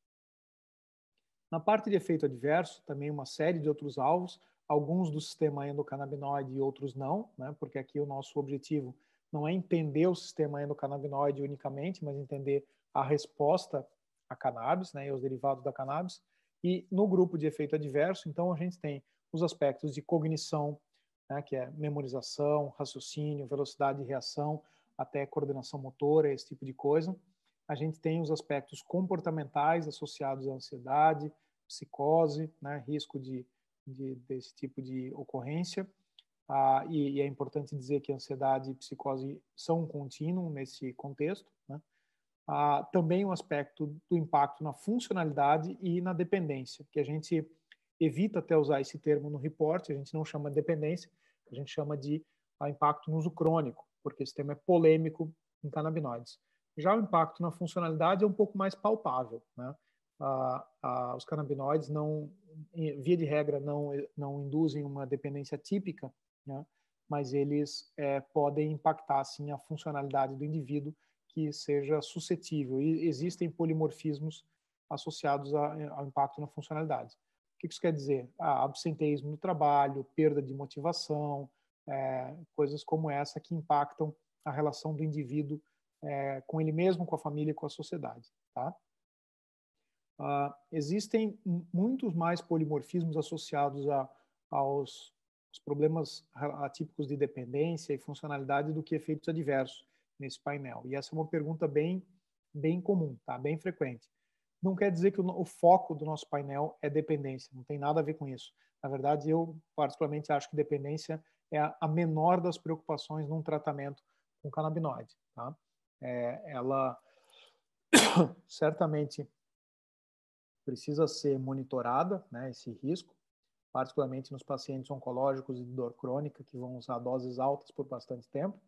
Na parte de efeito adverso, também uma série de outros alvos, alguns do sistema endocannabinoide e outros não, né? porque aqui o nosso objetivo não é entender o sistema endocannabinoide unicamente, mas entender a resposta a cannabis né, e os derivados da cannabis. E no grupo de efeito adverso, então, a gente tem os aspectos de cognição, né, que é memorização, raciocínio, velocidade de reação, até coordenação motora, esse tipo de coisa. A gente tem os aspectos comportamentais associados à ansiedade, psicose, né, risco de de, desse tipo de ocorrência. Ah, e, e, é importante dizer que ansiedade e psicose são um contínuo nesse contexto. Né? Ah, também um aspecto do impacto na funcionalidade e na dependência, que a gente evita até usar esse termo no reporte, a gente não chama de dependência, a gente chama de ah, impacto no uso crônico, porque esse tema é polêmico em canabinoides. Já o impacto na funcionalidade é um pouco mais palpável. Né? Ah, ah, os canabinoides não, via de regra, não, não induzem uma dependência típica, né? mas eles é, podem impactar sim a funcionalidade do indivíduo que seja suscetível. E existem polimorfismos associados a, ao impacto na funcionalidade. O que isso quer dizer? Ah, absenteísmo no trabalho, perda de motivação, é, coisas como essa que impactam a relação do indivíduo é, com ele mesmo, com a família e com a sociedade. Tá? Ah, existem muitos mais polimorfismos associados a, aos problemas atípicos de dependência e funcionalidade do que efeitos adversos nesse painel. E essa é uma pergunta bem, bem comum, tá? bem frequente. Não quer dizer que o, o foco do nosso painel é dependência, não tem nada a ver com isso. Na verdade, eu particularmente acho que dependência é a, a menor das preocupações num tratamento com canabinoide. Tá? É, ela certamente precisa ser monitorada, né, esse risco, particularmente nos pacientes oncológicos e de dor crônica, que vão usar doses altas por bastante tempo,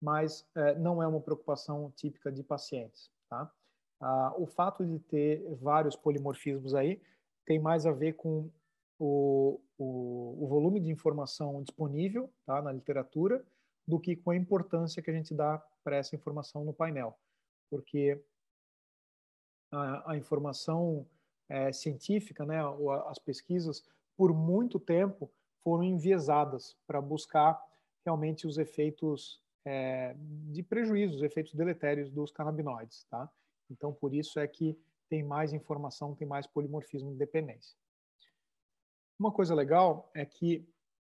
mas é, não é uma preocupação típica de pacientes. Tá? Ah, o fato de ter vários polimorfismos aí tem mais a ver com o, o, o volume de informação disponível tá, na literatura do que com a importância que a gente dá para essa informação no painel. Porque a, a informação é, científica, né, as pesquisas, por muito tempo foram enviesadas para buscar realmente os efeitos é, de prejuízo, os efeitos deletérios dos canabinoides, tá? Então, por isso é que tem mais informação, tem mais polimorfismo de dependência. Uma coisa legal é que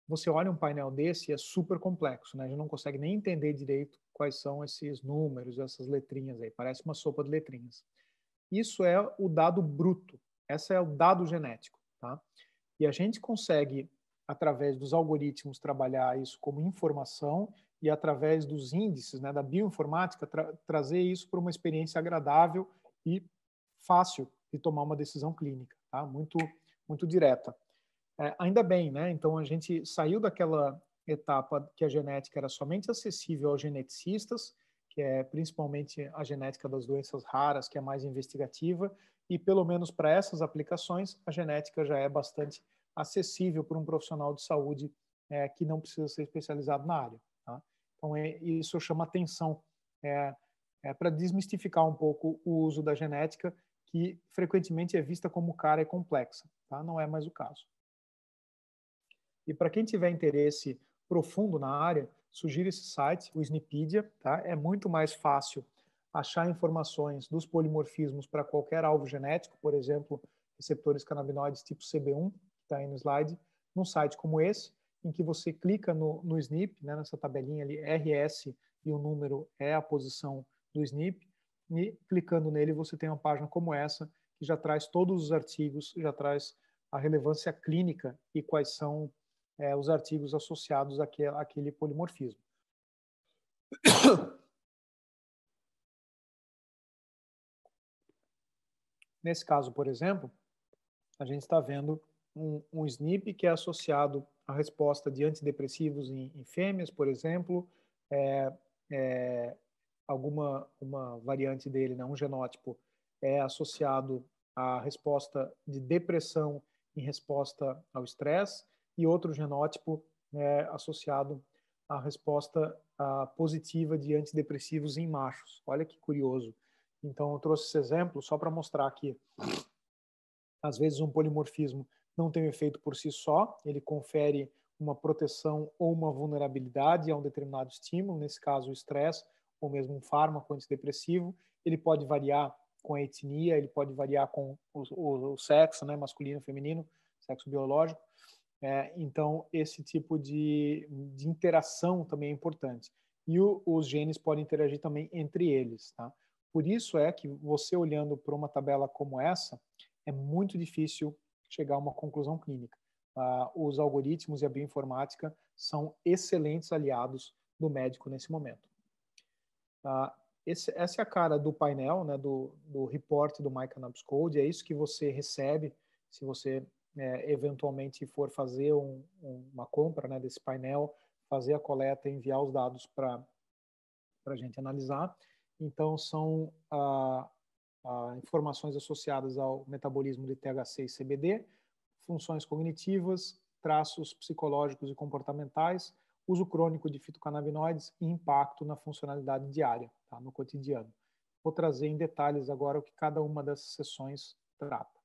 você olha um painel desse e é super complexo, né? A gente não consegue nem entender direito quais são esses números, essas letrinhas aí. Parece uma sopa de letrinhas. Isso é o dado bruto. Esse é o dado genético, tá? E a gente consegue, através dos algoritmos, trabalhar isso como informação e através dos índices, né, da bioinformática, tra trazer isso para uma experiência agradável e fácil de tomar uma decisão clínica, tá? Muito, muito direta. É, ainda bem, né? Então a gente saiu daquela etapa que a genética era somente acessível aos geneticistas, que é principalmente a genética das doenças raras, que é mais investigativa, e pelo menos para essas aplicações, a genética já é bastante acessível para um profissional de saúde é, que não precisa ser especializado na área. Então, é, isso chama atenção é, é para desmistificar um pouco o uso da genética, que frequentemente é vista como cara e complexa. Tá? Não é mais o caso. E para quem tiver interesse profundo na área, sugiro esse site, o Snipedia. Tá? É muito mais fácil achar informações dos polimorfismos para qualquer alvo genético, por exemplo, receptores canabinoides tipo CB1, que está aí no slide, num site como esse, em que você clica no, no SNP, né, nessa tabelinha ali, RS e o número é a posição do SNP, e clicando nele você tem uma página como essa, que já traz todos os artigos, já traz a relevância clínica e quais são é, os artigos associados àquele, àquele polimorfismo. Nesse caso, por exemplo, a gente está vendo um, um SNP que é associado à resposta de antidepressivos em, em fêmeas, por exemplo, é, é, alguma uma variante dele, né, um genótipo, é associado à resposta de depressão em resposta ao estresse, e outro genótipo é associado à resposta a, positiva de antidepressivos em machos. Olha que curioso. Então, eu trouxe esse exemplo só para mostrar que, às vezes, um polimorfismo não tem um efeito por si só, ele confere uma proteção ou uma vulnerabilidade a um determinado estímulo, nesse caso, o estresse, ou mesmo um fármaco antidepressivo. Ele pode variar com a etnia, ele pode variar com o, o, o sexo, né, masculino, feminino, sexo biológico. É, então, esse tipo de, de interação também é importante. E o, os genes podem interagir também entre eles, tá? Por isso é que você olhando para uma tabela como essa, é muito difícil chegar a uma conclusão clínica. Uh, os algoritmos e a bioinformática são excelentes aliados do médico nesse momento. Uh, esse, essa é a cara do painel, né, do, do report do MyCannabis Code, é isso que você recebe se você é, eventualmente for fazer um, um, uma compra né, desse painel, fazer a coleta e enviar os dados para para a gente analisar. Então, são ah, ah, informações associadas ao metabolismo de THC e CBD, funções cognitivas, traços psicológicos e comportamentais, uso crônico de fitocannabinoides e impacto na funcionalidade diária, tá, no cotidiano. Vou trazer em detalhes agora o que cada uma dessas sessões trata.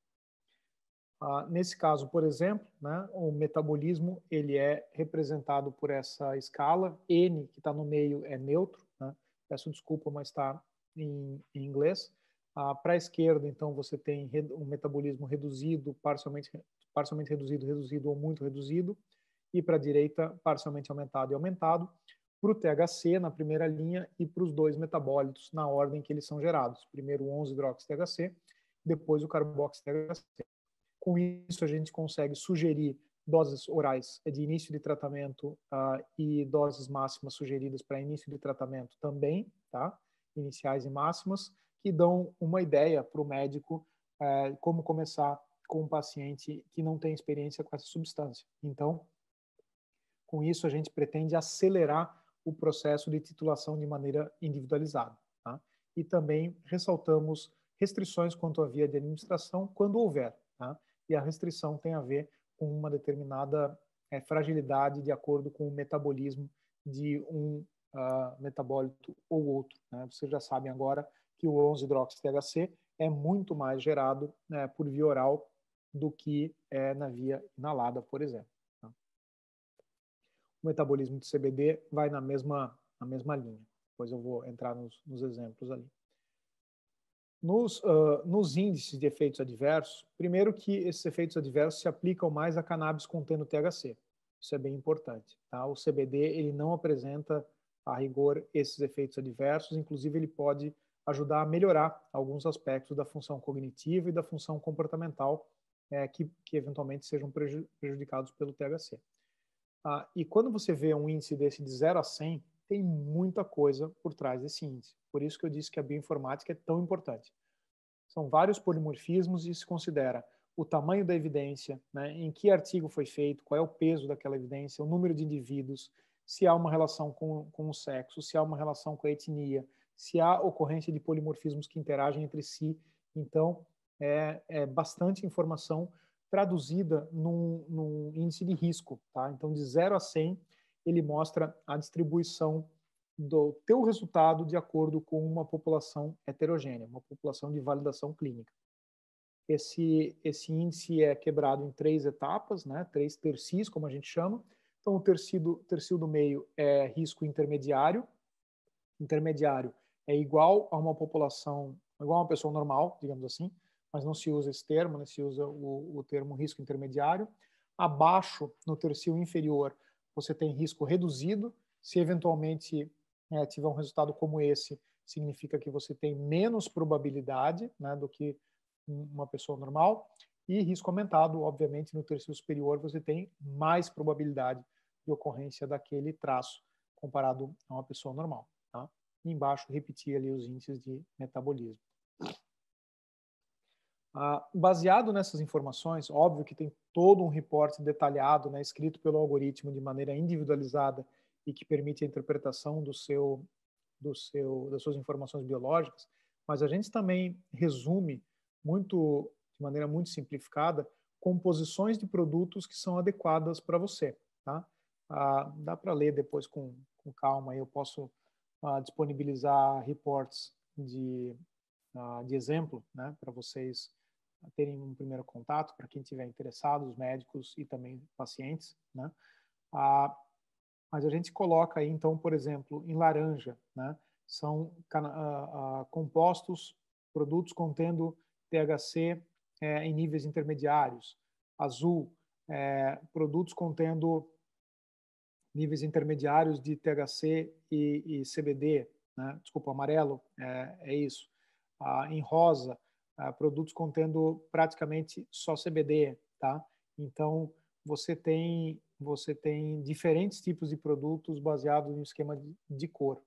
Ah, nesse caso, por exemplo, né, o metabolismo ele é representado por essa escala N que está no meio é neutro. Né? Peço desculpa, mas está em, em, inglês. Ah, Para a esquerda, então, você tem um metabolismo reduzido, parcialmente, parcialmente reduzido, reduzido ou muito reduzido. E para a direita, parcialmente aumentado e aumentado. Para o THC, na primeira linha, e para os dois metabólitos, na ordem que eles são gerados. Primeiro o 11-hidroxi-THC, depois o carboxy-THC. Com isso, a gente consegue sugerir doses orais de início de tratamento uh, e doses máximas sugeridas para início de tratamento também, tá? Iniciais e máximas, que dão uma ideia para o médico uh, como começar com um paciente que não tem experiência com essa substância. Então, com isso, a gente pretende acelerar o processo de titulação de maneira individualizada. Tá? E também ressaltamos restrições quanto à via de administração quando houver. Tá? e a restrição tem a ver com uma determinada é, fragilidade de acordo com o metabolismo de um uh, metabólito ou outro. Né? Vocês já sabem agora que o 11-hidroxi-THC é muito mais gerado né, por via oral do que é na via inalada, por exemplo. Tá? O metabolismo de CBD vai na mesma, na mesma linha. Depois eu vou entrar nos, nos exemplos ali. Nos, uh, nos, índices de efeitos adversos, primeiro que esses efeitos adversos se aplicam mais a cannabis contendo THC. Isso é bem importante. Tá? O CBD ele não apresenta a rigor esses efeitos adversos, inclusive ele pode ajudar a melhorar alguns aspectos da função cognitiva e da função comportamental é, que, que, eventualmente sejam prejudicados pelo THC. Ah, e quando você vê um índice desse de 0 a 100, tem muita coisa por trás desse índice. Por isso que eu disse que a bioinformática é tão importante. São vários polimorfismos e se considera o tamanho da evidência, né, em que artigo foi feito, qual é o peso daquela evidência, o número de indivíduos, se há uma relação com, com o sexo, se há uma relação com a etnia, se há ocorrência de polimorfismos que interagem entre si. Então, é, é bastante informação traduzida num, num, índice de risco. Tá? Então, de 0 a 100, ele mostra a distribuição do teu resultado de acordo com uma população heterogênea, uma população de validação clínica. Esse, esse índice é quebrado em três etapas, né, três tercis, como a gente chama. Então, o tercio, tercio do meio é risco intermediário. Intermediário é igual a uma população, igual a uma pessoa normal, digamos assim, mas não se usa esse termo, né, se usa o, o termo risco intermediário. Abaixo, no tercio inferior, você tem risco reduzido. Se eventualmente é, tiver um resultado como esse, significa que você tem menos probabilidade né, do que uma pessoa normal. E risco aumentado, obviamente, no terceiro superior você tem mais probabilidade de ocorrência daquele traço comparado a uma pessoa normal. Tá? E embaixo, repetir ali os índices de metabolismo. Ah, baseado nessas informações, óbvio que tem todo um reporte detalhado, né, escrito pelo algoritmo de maneira individualizada e que permite a interpretação do seu, do seu, das suas informações biológicas, mas a gente também resume muito, de maneira muito simplificada, composições de produtos que são adequadas para você. Tá? Ah, dá para ler depois com, com calma, eu posso ah, disponibilizar reports de, ah, de exemplo né, para vocês terem um primeiro contato para quem tiver interessado, os médicos e também pacientes, né? Ah, mas a gente coloca aí, então, por exemplo, em laranja, né? São ah, compostos, produtos contendo THC é, em níveis intermediários. Azul, é, produtos contendo níveis intermediários de THC e, e CBD, né? Desculpa, amarelo, é, é isso. Ah, em rosa, uh, produtos contendo praticamente só CBD, tá? Então você tem você tem diferentes tipos de produtos baseados no esquema de, de cor?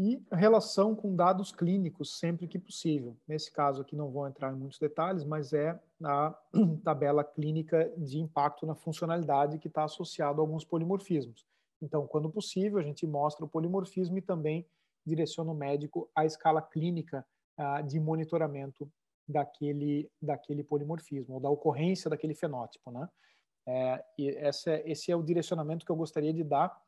E relação com dados clínicos sempre que possível. Nesse caso aqui não vou entrar em muitos detalhes, mas é a tabela clínica de impacto na funcionalidade que está associado a alguns polimorfismos. Então, quando possível, a gente mostra o polimorfismo e também direciona o médico à escala clínica uh, de monitoramento daquele, daquele polimorfismo, ou da ocorrência daquele fenótipo. Né? É, e esse é, esse é o direcionamento que eu gostaria de dar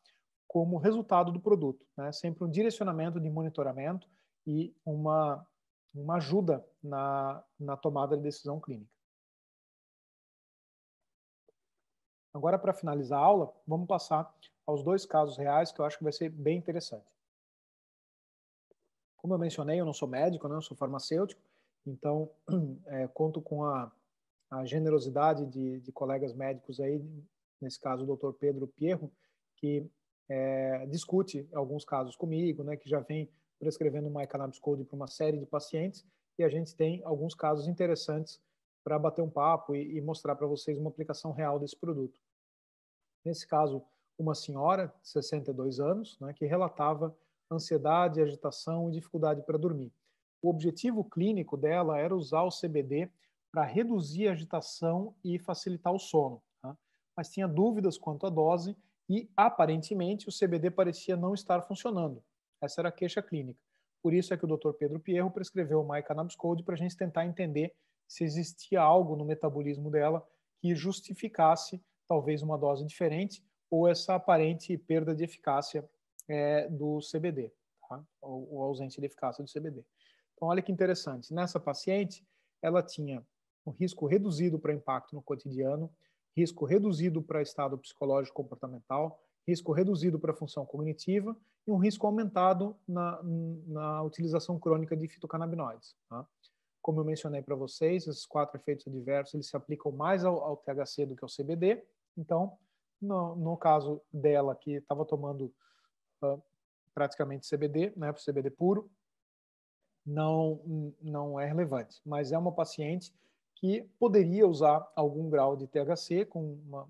como resultado do produto. Né? Sempre um direcionamento de monitoramento e uma, uma ajuda na, na tomada de decisão clínica. Agora, para finalizar a aula, vamos passar aos dois casos reais que eu acho que vai ser bem interessante. Como eu mencionei, eu não sou médico, né? eu sou farmacêutico, então é, conto com a, a generosidade de, de, colegas médicos aí, nesse caso o Dr. Pedro Pierro, que é, discute alguns casos comigo, né, que já vem prescrevendo o MyCannabis Code para uma série de pacientes, e a gente tem alguns casos interessantes para bater um papo e, e mostrar para vocês uma aplicação real desse produto. Nesse caso, uma senhora de 62 anos, né, que relatava ansiedade, agitação e dificuldade para dormir. O objetivo clínico dela era usar o CBD para reduzir a agitação e facilitar o sono, tá? mas tinha dúvidas quanto à dose e, aparentemente, o CBD parecia não estar funcionando. Essa era a queixa clínica. Por isso é que o Dr. Pedro Pierro prescreveu o My Cannabis Code para a gente tentar entender se existia algo no metabolismo dela que justificasse talvez uma dose diferente ou essa aparente perda de eficácia é, do CBD, tá? ou, ou ausência de eficácia do CBD. Então, olha que interessante. Nessa paciente, ela tinha um risco reduzido para impacto no cotidiano, risco reduzido para estado psicológico comportamental, risco reduzido para função cognitiva e um risco aumentado na, na utilização crônica de fitocannabinoides. Tá? Como eu mencionei para vocês, esses quatro efeitos adversos eles se aplicam mais ao, ao THC do que ao CBD. Então, no, no caso dela, que estava tomando uh, praticamente CBD, né, CBD puro, não, não é relevante. Mas é uma paciente que poderia usar algum grau de THC com uma,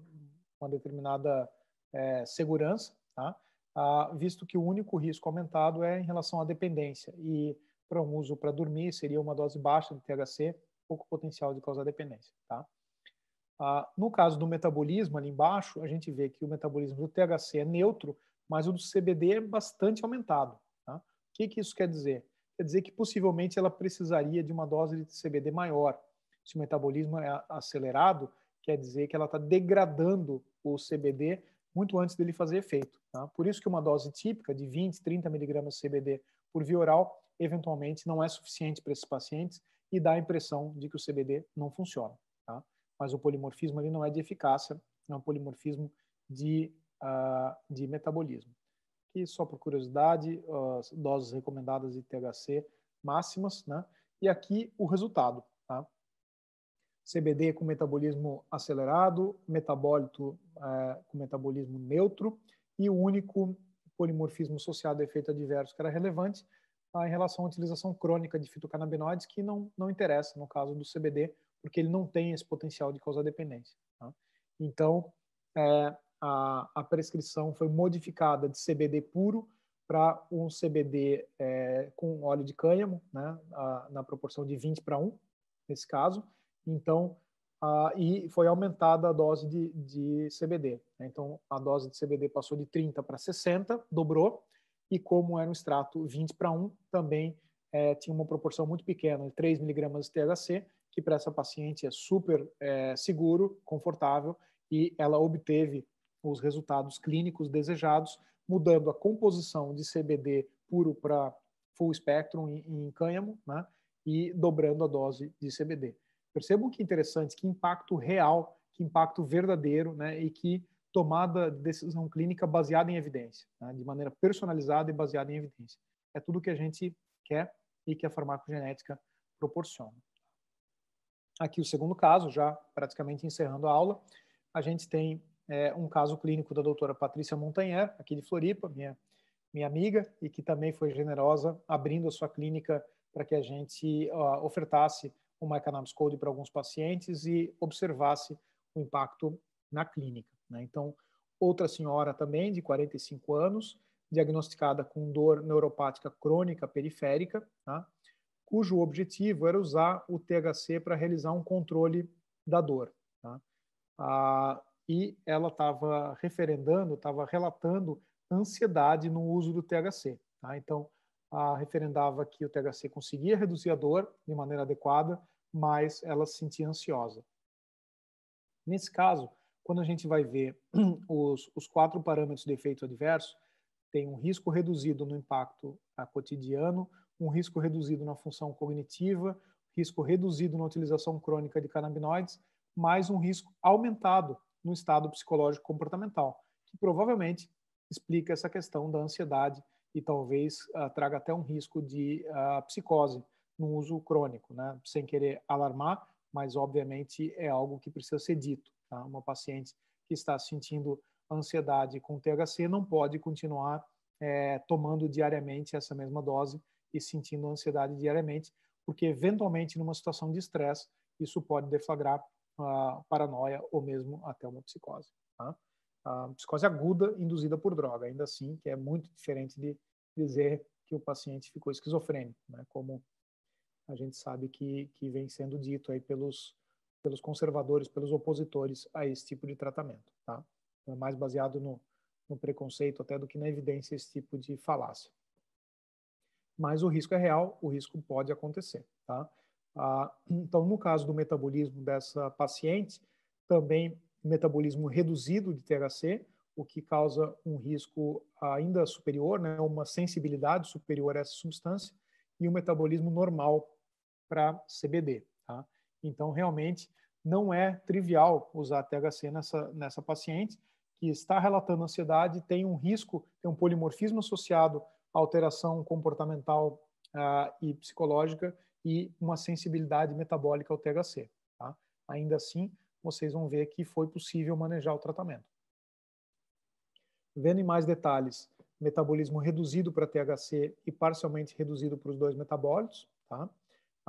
uma determinada é, segurança, tá? ah, visto que o único risco aumentado é em relação à dependência. E para um uso para dormir, seria uma dose baixa de THC, pouco potencial de causar dependência. Tá? Ah, no caso do metabolismo, ali embaixo, a gente vê que o metabolismo do THC é neutro, mas o do CBD é bastante aumentado. Tá? O que, que isso quer dizer? Quer dizer que possivelmente ela precisaria de uma dose de CBD maior. Se o metabolismo é acelerado, quer dizer que ela está degradando o CBD muito antes dele fazer efeito. Tá? Por isso que uma dose típica de 20, 30 miligramas de CBD por via oral eventualmente não é suficiente para esses pacientes e dá a impressão de que o CBD não funciona. Tá? Mas o polimorfismo ali não é de eficácia, é um polimorfismo de, uh, de metabolismo. Aqui, só por curiosidade, as doses recomendadas de THC máximas, né? E aqui o resultado, tá? CBD com metabolismo acelerado, metabólito é, com metabolismo neutro e o único polimorfismo associado a efeito adverso que era relevante em relação à utilização crônica de fitocannabinoides, que não, não interessa no caso do CBD, porque ele não tem esse potencial de causar dependência. Tá? Então, é, a, a, prescrição foi modificada de CBD puro para um CBD é, com óleo de cânhamo, né, a, na proporção de 20 para 1, nesse caso. Então, e foi aumentada a dose de, de CBD. Né? Então, a dose de CBD passou de 30 para 60, dobrou, e como era um extrato 20 para 1, também é, tinha uma proporção muito pequena, de 3 miligramas de THC, que para essa paciente é super é, seguro, confortável, e ela obteve os resultados clínicos desejados, mudando a composição de CBD puro para full spectrum em, em cânhamo, né, e dobrando a dose de CBD. Percebam que interessante, que impacto real, que impacto verdadeiro, né, e que tomada de decisão clínica baseada em evidência, né, de maneira personalizada e baseada em evidência. É tudo que a gente quer e que a farmacogenética proporciona. Aqui o segundo caso, já praticamente encerrando a aula, a gente tem é, um caso clínico da doutora Patrícia Montanher, aqui de Floripa, minha, minha amiga, e que também foi generosa abrindo a sua clínica para que a gente ofertasse o MyCannabis Code para alguns pacientes e observasse o impacto na clínica. Né? Então, outra senhora também, de 45 anos, diagnosticada com dor neuropática crônica periférica, tá? cujo objetivo era usar o THC para realizar um controle da dor. Tá? Ah, e ela estava referendando, estava relatando ansiedade no uso do THC. Tá? Então, a referendava que o THC conseguia reduzir a dor de maneira adequada, mas ela se sentia ansiosa. Nesse caso, quando a gente vai ver os, os quatro parâmetros de efeito adverso, tem um risco reduzido no impacto cotidiano, um risco reduzido na função cognitiva, risco reduzido na utilização crônica de canabinoides, mais um risco aumentado no estado psicológico comportamental, que provavelmente explica essa questão da ansiedade e talvez uh, traga até um risco de uh, psicose no uso crônico, né? sem querer alarmar, mas obviamente é algo que precisa ser dito. Tá? Uma paciente que está sentindo ansiedade com THC não pode continuar é, tomando diariamente essa mesma dose e sentindo ansiedade diariamente, porque eventualmente numa situação de estresse isso pode deflagrar a paranoia ou mesmo até uma psicose. Tá? A psicose aguda induzida por droga, ainda assim, que é muito diferente de dizer que o paciente ficou esquizofrênico, né? como a gente sabe que, que vem sendo dito aí pelos, pelos conservadores, pelos opositores a esse tipo de tratamento. Tá? É mais baseado no, no preconceito até do que na evidência esse tipo de falácia. Mas o risco é real, o risco pode acontecer. Tá? Ah, então, no caso do metabolismo dessa paciente, também metabolismo reduzido de THC, o que causa um risco ainda superior, né, uma sensibilidade superior a essa substância, e o metabolismo normal para CBD. Tá? Então, realmente, não é trivial usar THC nessa, nessa paciente que está relatando ansiedade, tem um risco, tem um polimorfismo associado à alteração comportamental uh, e psicológica e uma sensibilidade metabólica ao THC. Tá? Ainda assim, vocês vão ver que foi possível manejar o tratamento. Vendo em mais detalhes, metabolismo reduzido para THC e parcialmente reduzido para os dois metabólitos, tá?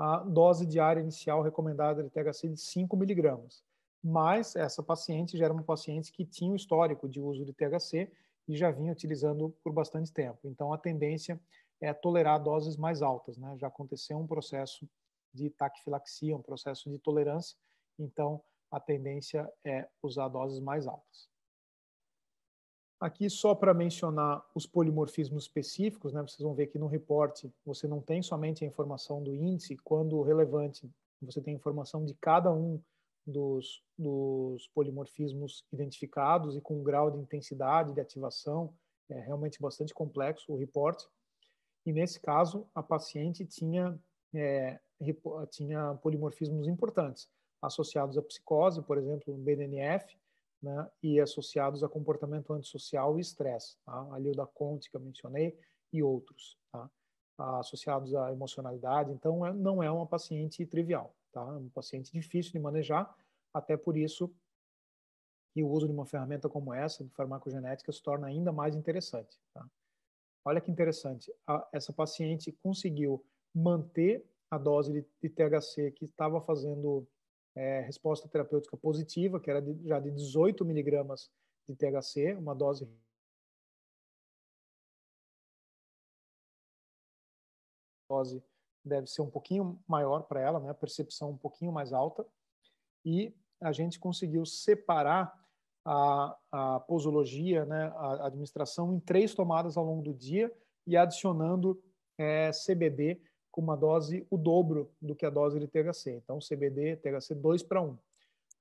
A dose diária inicial recomendada de THC de 5 miligramas. Mas essa paciente já era uma paciente que tinha o histórico de uso de THC e já vinha utilizando por bastante tempo. Então, a tendência é tolerar doses mais altas. Né? Já aconteceu um processo de taquifilaxia, um processo de tolerância, então a tendência é usar doses mais altas. Aqui só para mencionar os polimorfismos específicos, né? Vocês vão ver que no reporte você não tem somente a informação do índice, quando relevante, você tem informação de cada um dos, dos polimorfismos identificados e com um grau de intensidade de ativação, é realmente bastante complexo o reporte. E nesse caso, a paciente tinha, é, tinha polimorfismos importantes, associados à psicose, por exemplo, no BDNF, né, e associados a comportamento antissocial e estresse. Tá? O da Conte, que eu mencionei, e outros, tá? associados à emocionalidade. Então, é, não é uma paciente trivial, tá? é uma paciente difícil de manejar, até por isso que o uso de uma ferramenta como essa, de farmacogenética, se torna ainda mais interessante. Tá? Olha que interessante, a, essa paciente conseguiu manter a dose de, de THC que estava fazendo é, resposta terapêutica positiva, que era de, já de 18 miligramas de THC, uma dose dose deve ser um pouquinho maior para ela, né? a percepção um pouquinho mais alta, e a gente conseguiu separar a, a posologia, né? a administração em três tomadas ao longo do dia e adicionando é, CBD com uma dose o dobro do que a dose de THC. Então, CBD, THC 2 para 1,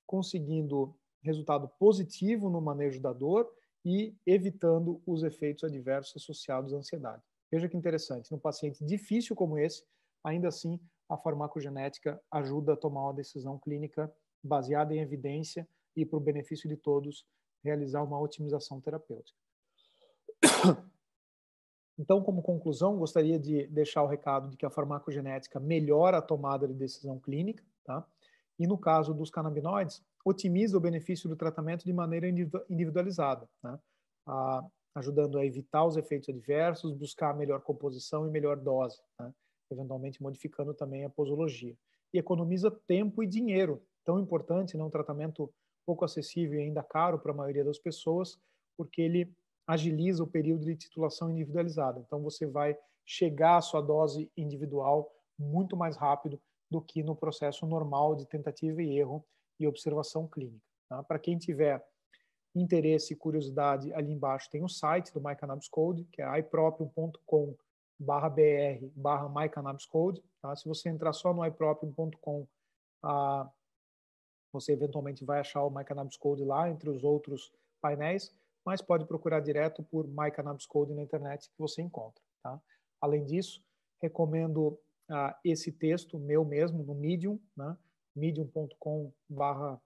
conseguindo resultado positivo no manejo da dor e evitando os efeitos adversos associados à ansiedade. Veja que interessante, num paciente difícil como esse, ainda assim, a farmacogenética ajuda a tomar uma decisão clínica baseada em evidência e, para o benefício de todos, realizar uma otimização terapêutica. Então, como conclusão, gostaria de deixar o recado de que a farmacogenética melhora a tomada de decisão clínica, tá? E no caso dos canabinoides, otimiza o benefício do tratamento de maneira individualizada, né? ajudando a evitar os efeitos adversos, buscar a melhor composição e melhor dose, né? eventualmente modificando também a posologia. E economiza tempo e dinheiro, tão importante, né? um tratamento pouco acessível e ainda caro para a maioria das pessoas, porque ele agiliza o período de titulação individualizada. Então, você vai chegar à sua dose individual muito mais rápido do que no processo normal de tentativa e erro e observação clínica. Tá? Para quem tiver interesse e curiosidade, ali embaixo tem o site do My Cannabis Code, que é iproprium.com barra br barra mycannabiscode. Tá? Se você entrar só no iproprium.com, ah, você eventualmente vai achar o My Cannabis Code lá, entre os outros painéis, mas pode procurar direto por My Cannabis Code na internet que você encontra. Tá? Além disso, recomendo ah, esse texto meu mesmo no Medium, né? medium.com barra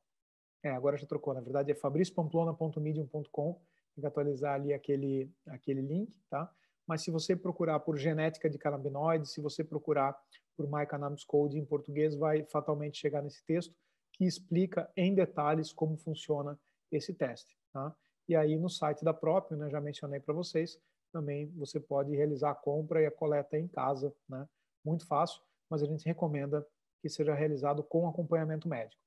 é, agora já trocou, na verdade é fabriciopamplona.medium.com, tem que atualizar ali aquele, aquele link, tá? Mas se você procurar por genética de canabinoides, se você procurar por My Cannabis Code em português, vai fatalmente chegar nesse texto que explica em detalhes como funciona esse teste, tá? E aí no site da própria, né, já mencionei para vocês, também você pode realizar a compra e a coleta em casa, né? Muito fácil, mas a gente recomenda que seja realizado com acompanhamento médico.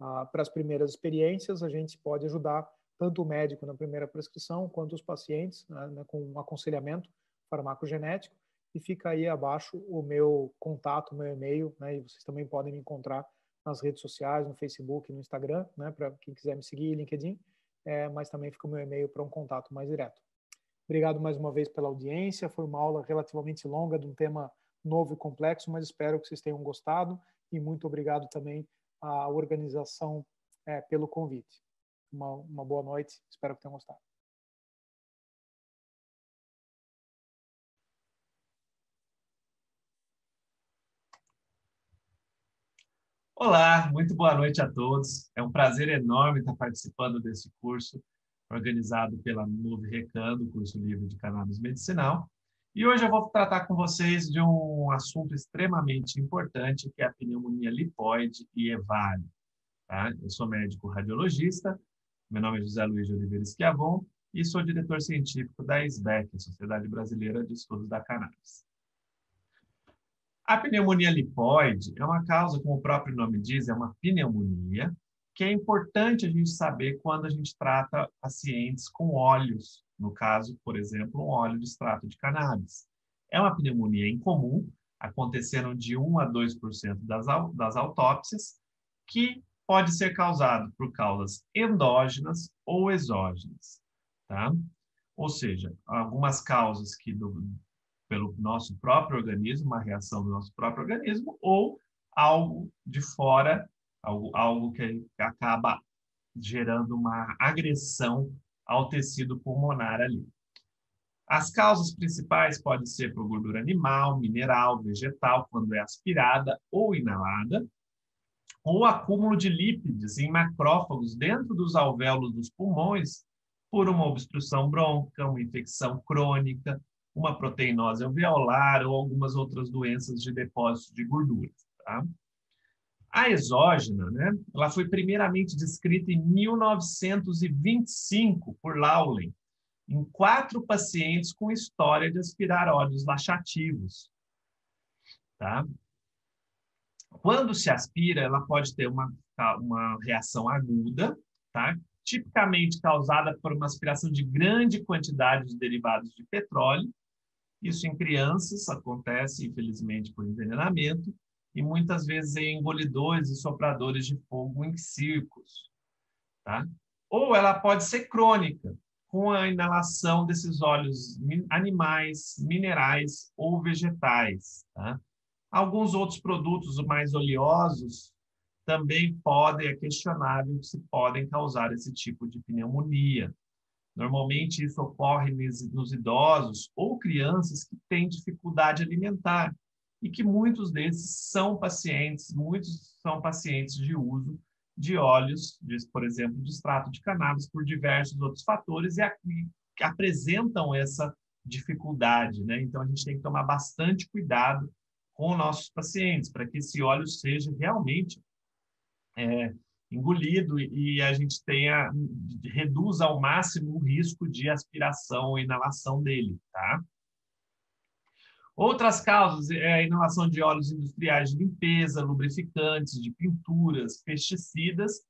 Ah, para as primeiras experiências, a gente pode ajudar tanto o médico na primeira prescrição, quanto os pacientes né, né, com um aconselhamento farmacogenético. E fica aí abaixo o meu contato, meu e-mail, né, e vocês também podem me encontrar nas redes sociais, no Facebook, no Instagram, né, para quem quiser me seguir, LinkedIn, é, mas também fica o meu e-mail para um contato mais direto. Obrigado mais uma vez pela audiência. Foi uma aula relativamente longa de um tema novo e complexo, mas espero que vocês tenham gostado e muito obrigado também a organização é, pelo convite. Uma, uma boa noite, espero que tenham gostado. Olá, muito boa noite a todos. É um prazer enorme estar participando desse curso organizado pela Nube Recando, curso livre de cannabis medicinal. E hoje eu vou tratar com vocês de um assunto extremamente importante, que é a pneumonia lipoide e EVALI. Tá? Eu sou médico radiologista, meu nome é José Luiz de Oliveira Schiavon e sou diretor científico da SBEC, Sociedade Brasileira de Estudos da Cannabis. A pneumonia lipoide é uma causa, como o próprio nome diz, é uma pneumonia, que é importante a gente saber quando a gente trata pacientes com óleos no caso, por exemplo, um óleo de extrato de cannabis. É uma pneumonia incomum, acontecendo de 1 a 2% das, das autópsias, que pode ser causado por causas endógenas ou exógenas, tá? Ou seja, algumas causas que do, pelo nosso próprio organismo, uma reação do nosso próprio organismo, ou algo de fora, algo, algo que acaba gerando uma agressão ao tecido pulmonar ali. As causas principais podem ser por gordura animal, mineral, vegetal, quando é aspirada ou inalada, ou acúmulo de lípides em macrófagos dentro dos alvéolos dos pulmões por uma obstrução brônquica, uma infecção crônica, uma proteinose alveolar ou algumas outras doenças de depósito de gordura. Tá? A exógena, né, ela foi primeiramente descrita em 1925 por Lawley, em quatro pacientes com história de aspirar óleos laxativos. Tá? Quando se aspira, ela pode ter uma, uma reação aguda, tá? tipicamente causada por uma aspiração de grande quantidade de derivados de petróleo. Isso em crianças acontece, infelizmente, por envenenamento e muitas vezes em engolidores e sopradores de fogo em circos. Tá? Ou ela pode ser crônica, com a inalação desses óleos animais, minerais ou vegetais. Tá? Alguns outros produtos mais oleosos também podem, é questionável se podem causar esse tipo de pneumonia. Normalmente isso ocorre nos idosos ou crianças que têm dificuldade alimentar e que muitos desses são pacientes, muitos são pacientes de uso de óleos, de, por exemplo, de extrato de cannabis, por diversos outros fatores, e, a, e apresentam essa dificuldade. Né? Então, a gente tem que tomar bastante cuidado com nossos pacientes, para que esse óleo seja realmente é, engolido e a gente tenha reduza ao máximo o risco de aspiração ou inalação dele, tá? Outras causas é a inalação de óleos industriais de limpeza, lubrificantes, de pinturas, pesticidas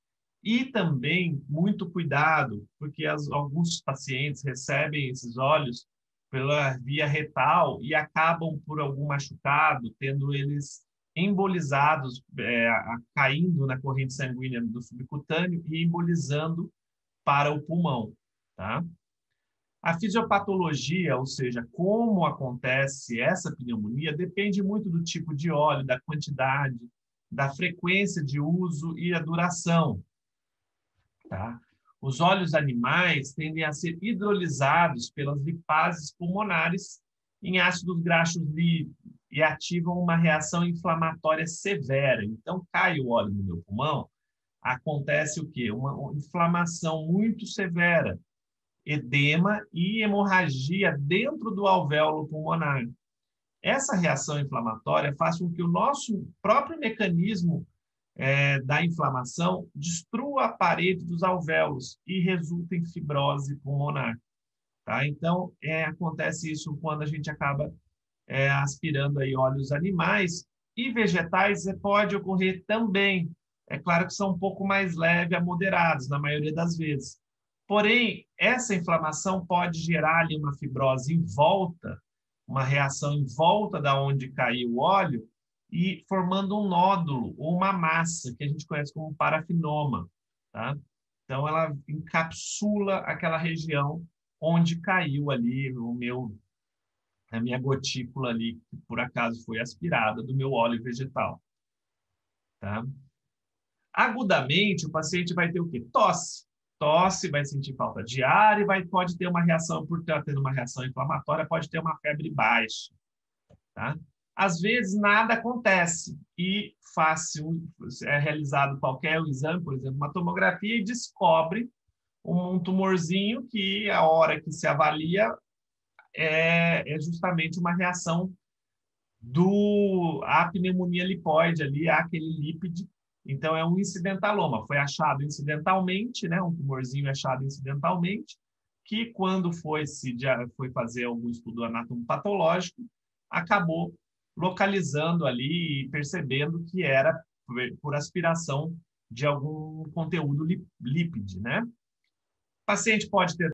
e também muito cuidado, porque as, alguns pacientes recebem esses óleos pela via retal e acabam por algum machucado, tendo eles embolizados, é, caindo na corrente sanguínea do subcutâneo e embolizando para o pulmão, tá? A fisiopatologia, ou seja, como acontece essa pneumonia, depende muito do tipo de óleo, da quantidade, da frequência de uso e a duração. Tá? Os óleos animais tendem a ser hidrolisados pelas lipases pulmonares em ácidos graxos livres e ativam uma reação inflamatória severa. Então, cai o óleo no meu pulmão, acontece o quê? Uma inflamação muito severa, edema e hemorragia dentro do alvéolo pulmonar. Essa reação inflamatória faz com que o nosso próprio mecanismo é, da inflamação destrua a parede dos alvéolos e resulta em fibrose pulmonar. Tá? Então, é, acontece isso quando a gente acaba é, aspirando aí óleos animais e vegetais pode ocorrer também. É claro que são um pouco mais leves a moderados, na maioria das vezes. Porém, essa inflamação pode gerar ali uma fibrose em volta, uma reação em volta da onde caiu o óleo e formando um nódulo ou uma massa que a gente conhece como parafinoma, tá? Então ela encapsula aquela região onde caiu ali o meu a minha gotícula ali que por acaso foi aspirada do meu óleo vegetal, tá? Agudamente o paciente vai ter o quê? Tosse tosse, vai sentir falta de ar e vai, pode ter uma reação, por estar tendo uma reação inflamatória, pode ter uma febre baixa. Tá? Às vezes nada acontece e fácil é realizado qualquer exame, por exemplo, uma tomografia e descobre um tumorzinho que a hora que se avalia é, é justamente uma reação do a pneumonia lipoide ali, aquele lípide então, é um incidentaloma. Foi achado incidentalmente, né? um tumorzinho achado incidentalmente, que quando foi, se, foi fazer algum estudo anatomopatológico, acabou localizando ali e percebendo que era por aspiração de algum conteúdo lípide, né? Paciente pode ter